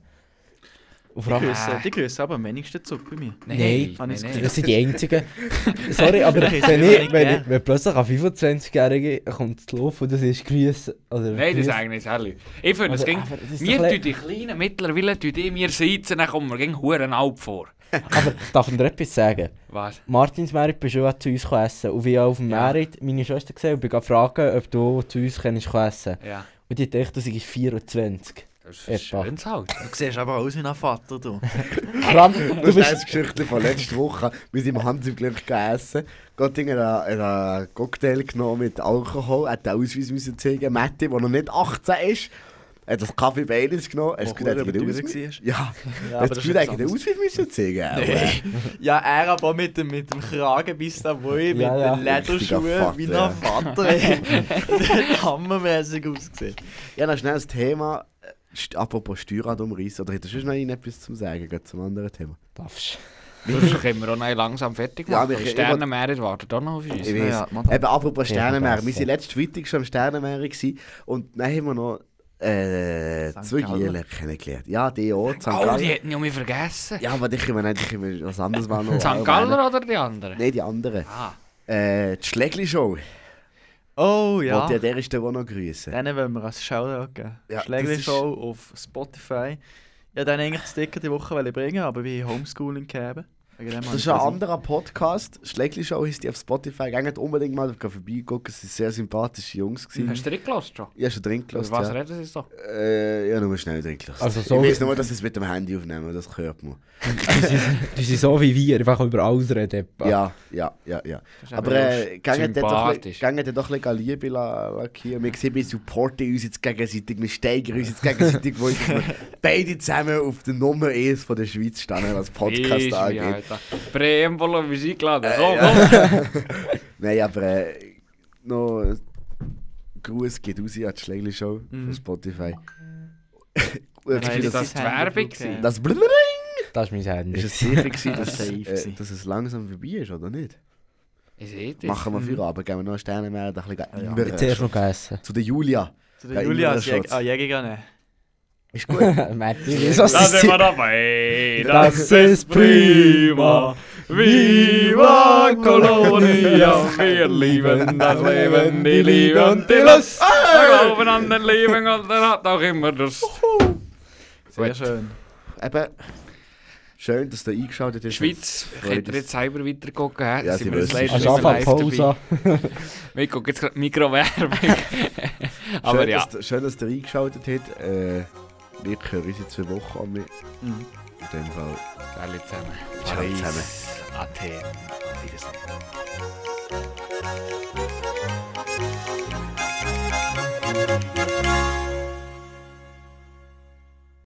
Die allem, grüßen, die grüßen aber am wenigsten zurück bei mir. Nein, ich nein, Gefühl. das sind die einzigen. Sorry, aber ist wenn ich, wenn, ich, wenn plötzlich ein 25-Jähriger kommt zu laufen und das ist Grüßen. Oder Nein, das Grüß- sagen nicht alle. Ich finde, es Aber- ging. ist Wir tun die Kleinen mittlerweile tun die mir sitzen, dann kommen wir gegen Huren Alp vor. Aber darf ich dir etwas sagen? Was? Martins Merit bist auch zu uns gekommen essen. Und wie auf dem Ja. Merit meine Schwester gesehen und bin fragen, ob du zu uns kannst kommen essen Ja. Und die dachte, du seist 24. Das ist schönes Haus. Du siehst aber aus wie ein Vater, du. Allem, Du du bist... hast Geschichte von letzter Woche. Wir sind im Hans im Glück gegessen. Gott hat einen Cocktail genommen mit Alkohol. Hat den Ausweis müssen zeigen. Matti, der noch nicht 18 ist, hat das Kaffee Baileys genommen. Hast du gedacht, teuer Ausweis? war. Ja, Ja, hast du ist gedacht, den anderes. Ausweis müssen zeigen? Nee. Ja, er aber mit dem, mit dem Kragen bis da wo ich, mit Ja, ja. den Lederschuhen wie Vater, ein Vater. hammermäßig ausgesehen. Ja, dann schnell das Thema. Apropos Steuerrad umreißen. Oder hättest du noch etwas zu sagen? Geht zum anderen Thema. Darfst. Sonst können wir auch noch langsam fertig Ja, machen. die Sternenmeere warten auch noch auf uns. Ich Ja, weiss. ja. Eben, apropos Ja, Sternenmeer. Wir waren letzten Freitag schon am Sternenmeer. Und dann haben wir noch äh, zwei. Gielen kennengelernt. Ja, die auch. St. Oh, die hätten ja mich vergessen. Ja, aber die können wir nicht, die können wir was anderes machen. noch St. Galler oder die anderen? Nein, die anderen. Ah, Äh, die Schlägli-Show. Oh Ja. ja. Wollte ich an dieser Stelle auch noch grüßen. Denen wollen wir als Shoutout geben. Ja, Schlägli das Show auf Spotify. Ja, dann eigentlich das Sticker die Woche bringen, aber wie Homeschooling gegeben. Das ist ein anderer Podcast. Schlägli-Show ist die auf Spotify. Geht unbedingt mal vorbeigucken. Es waren sehr sympathische Jungs. gewesen. hast du drin gelassen schon? Ich habe schon drin Über gelassen. was ja. reden sie so? Äh, ja, nur schnell drin gelassen. Also so ich weiß nur, dass sie es mit dem Handy aufnehmen. Das hört man. Die sind, sind so wie wir, einfach über alles reden. Ja, ja, ja, ja. Aber äh, gehen doch ein bisschen- Liebe la- lackieren. Wir sehen, wir supporten uns jetzt gegenseitig, wir steigern uns jetzt gegenseitig, wo wir beide zusammen auf der Nummer 1 von der Schweiz stehen, was Podcast angeht. Alter. Wir sie eingeladen. Äh, Komm, ja. komm. Nein, aber äh, noch ein Gruß geht raus an die Schlägli-Show Mhm. von Spotify. Nein, Ist das, die Werbung das Das ist mein Handy. ist es sicher gewesen, dass, Safe äh, dass es langsam vorbei ist, oder nicht? Ich sehe das. Machen wir Mhm. für Abend, gehen wir noch einen Sternenmeer, ein bisschen Jetzt erst noch gegessen. Zu der Julia. Zu der Ja, Julia als Schatz. ah, Jäger. Ist gut. Matti, wieso Da sind wir dabei, Das das ist prima. Viva Colonia, wir lieben das Leben, die Liebe und die Lust. Wir glauben an den Leben und er hat auch immer Lust. Sehr Gut. schön. Eben, schön, dass du eingeschaltet hast. Schweiz, könnt ihr jetzt selber weitergucken? hä? Ja, Sind sie das Hast du Mal angefangen live Pause? dabei? Wir gucken jetzt gerade Mikrowerbung. Aber schön, ja, dass, schön, dass ihr eingeschaltet habt. Äh, wir hören in zwei Wochen an. In Mhm. dem Fall. alle zusammen. Ciao zusammen. Athen. Auf Wiedersehen.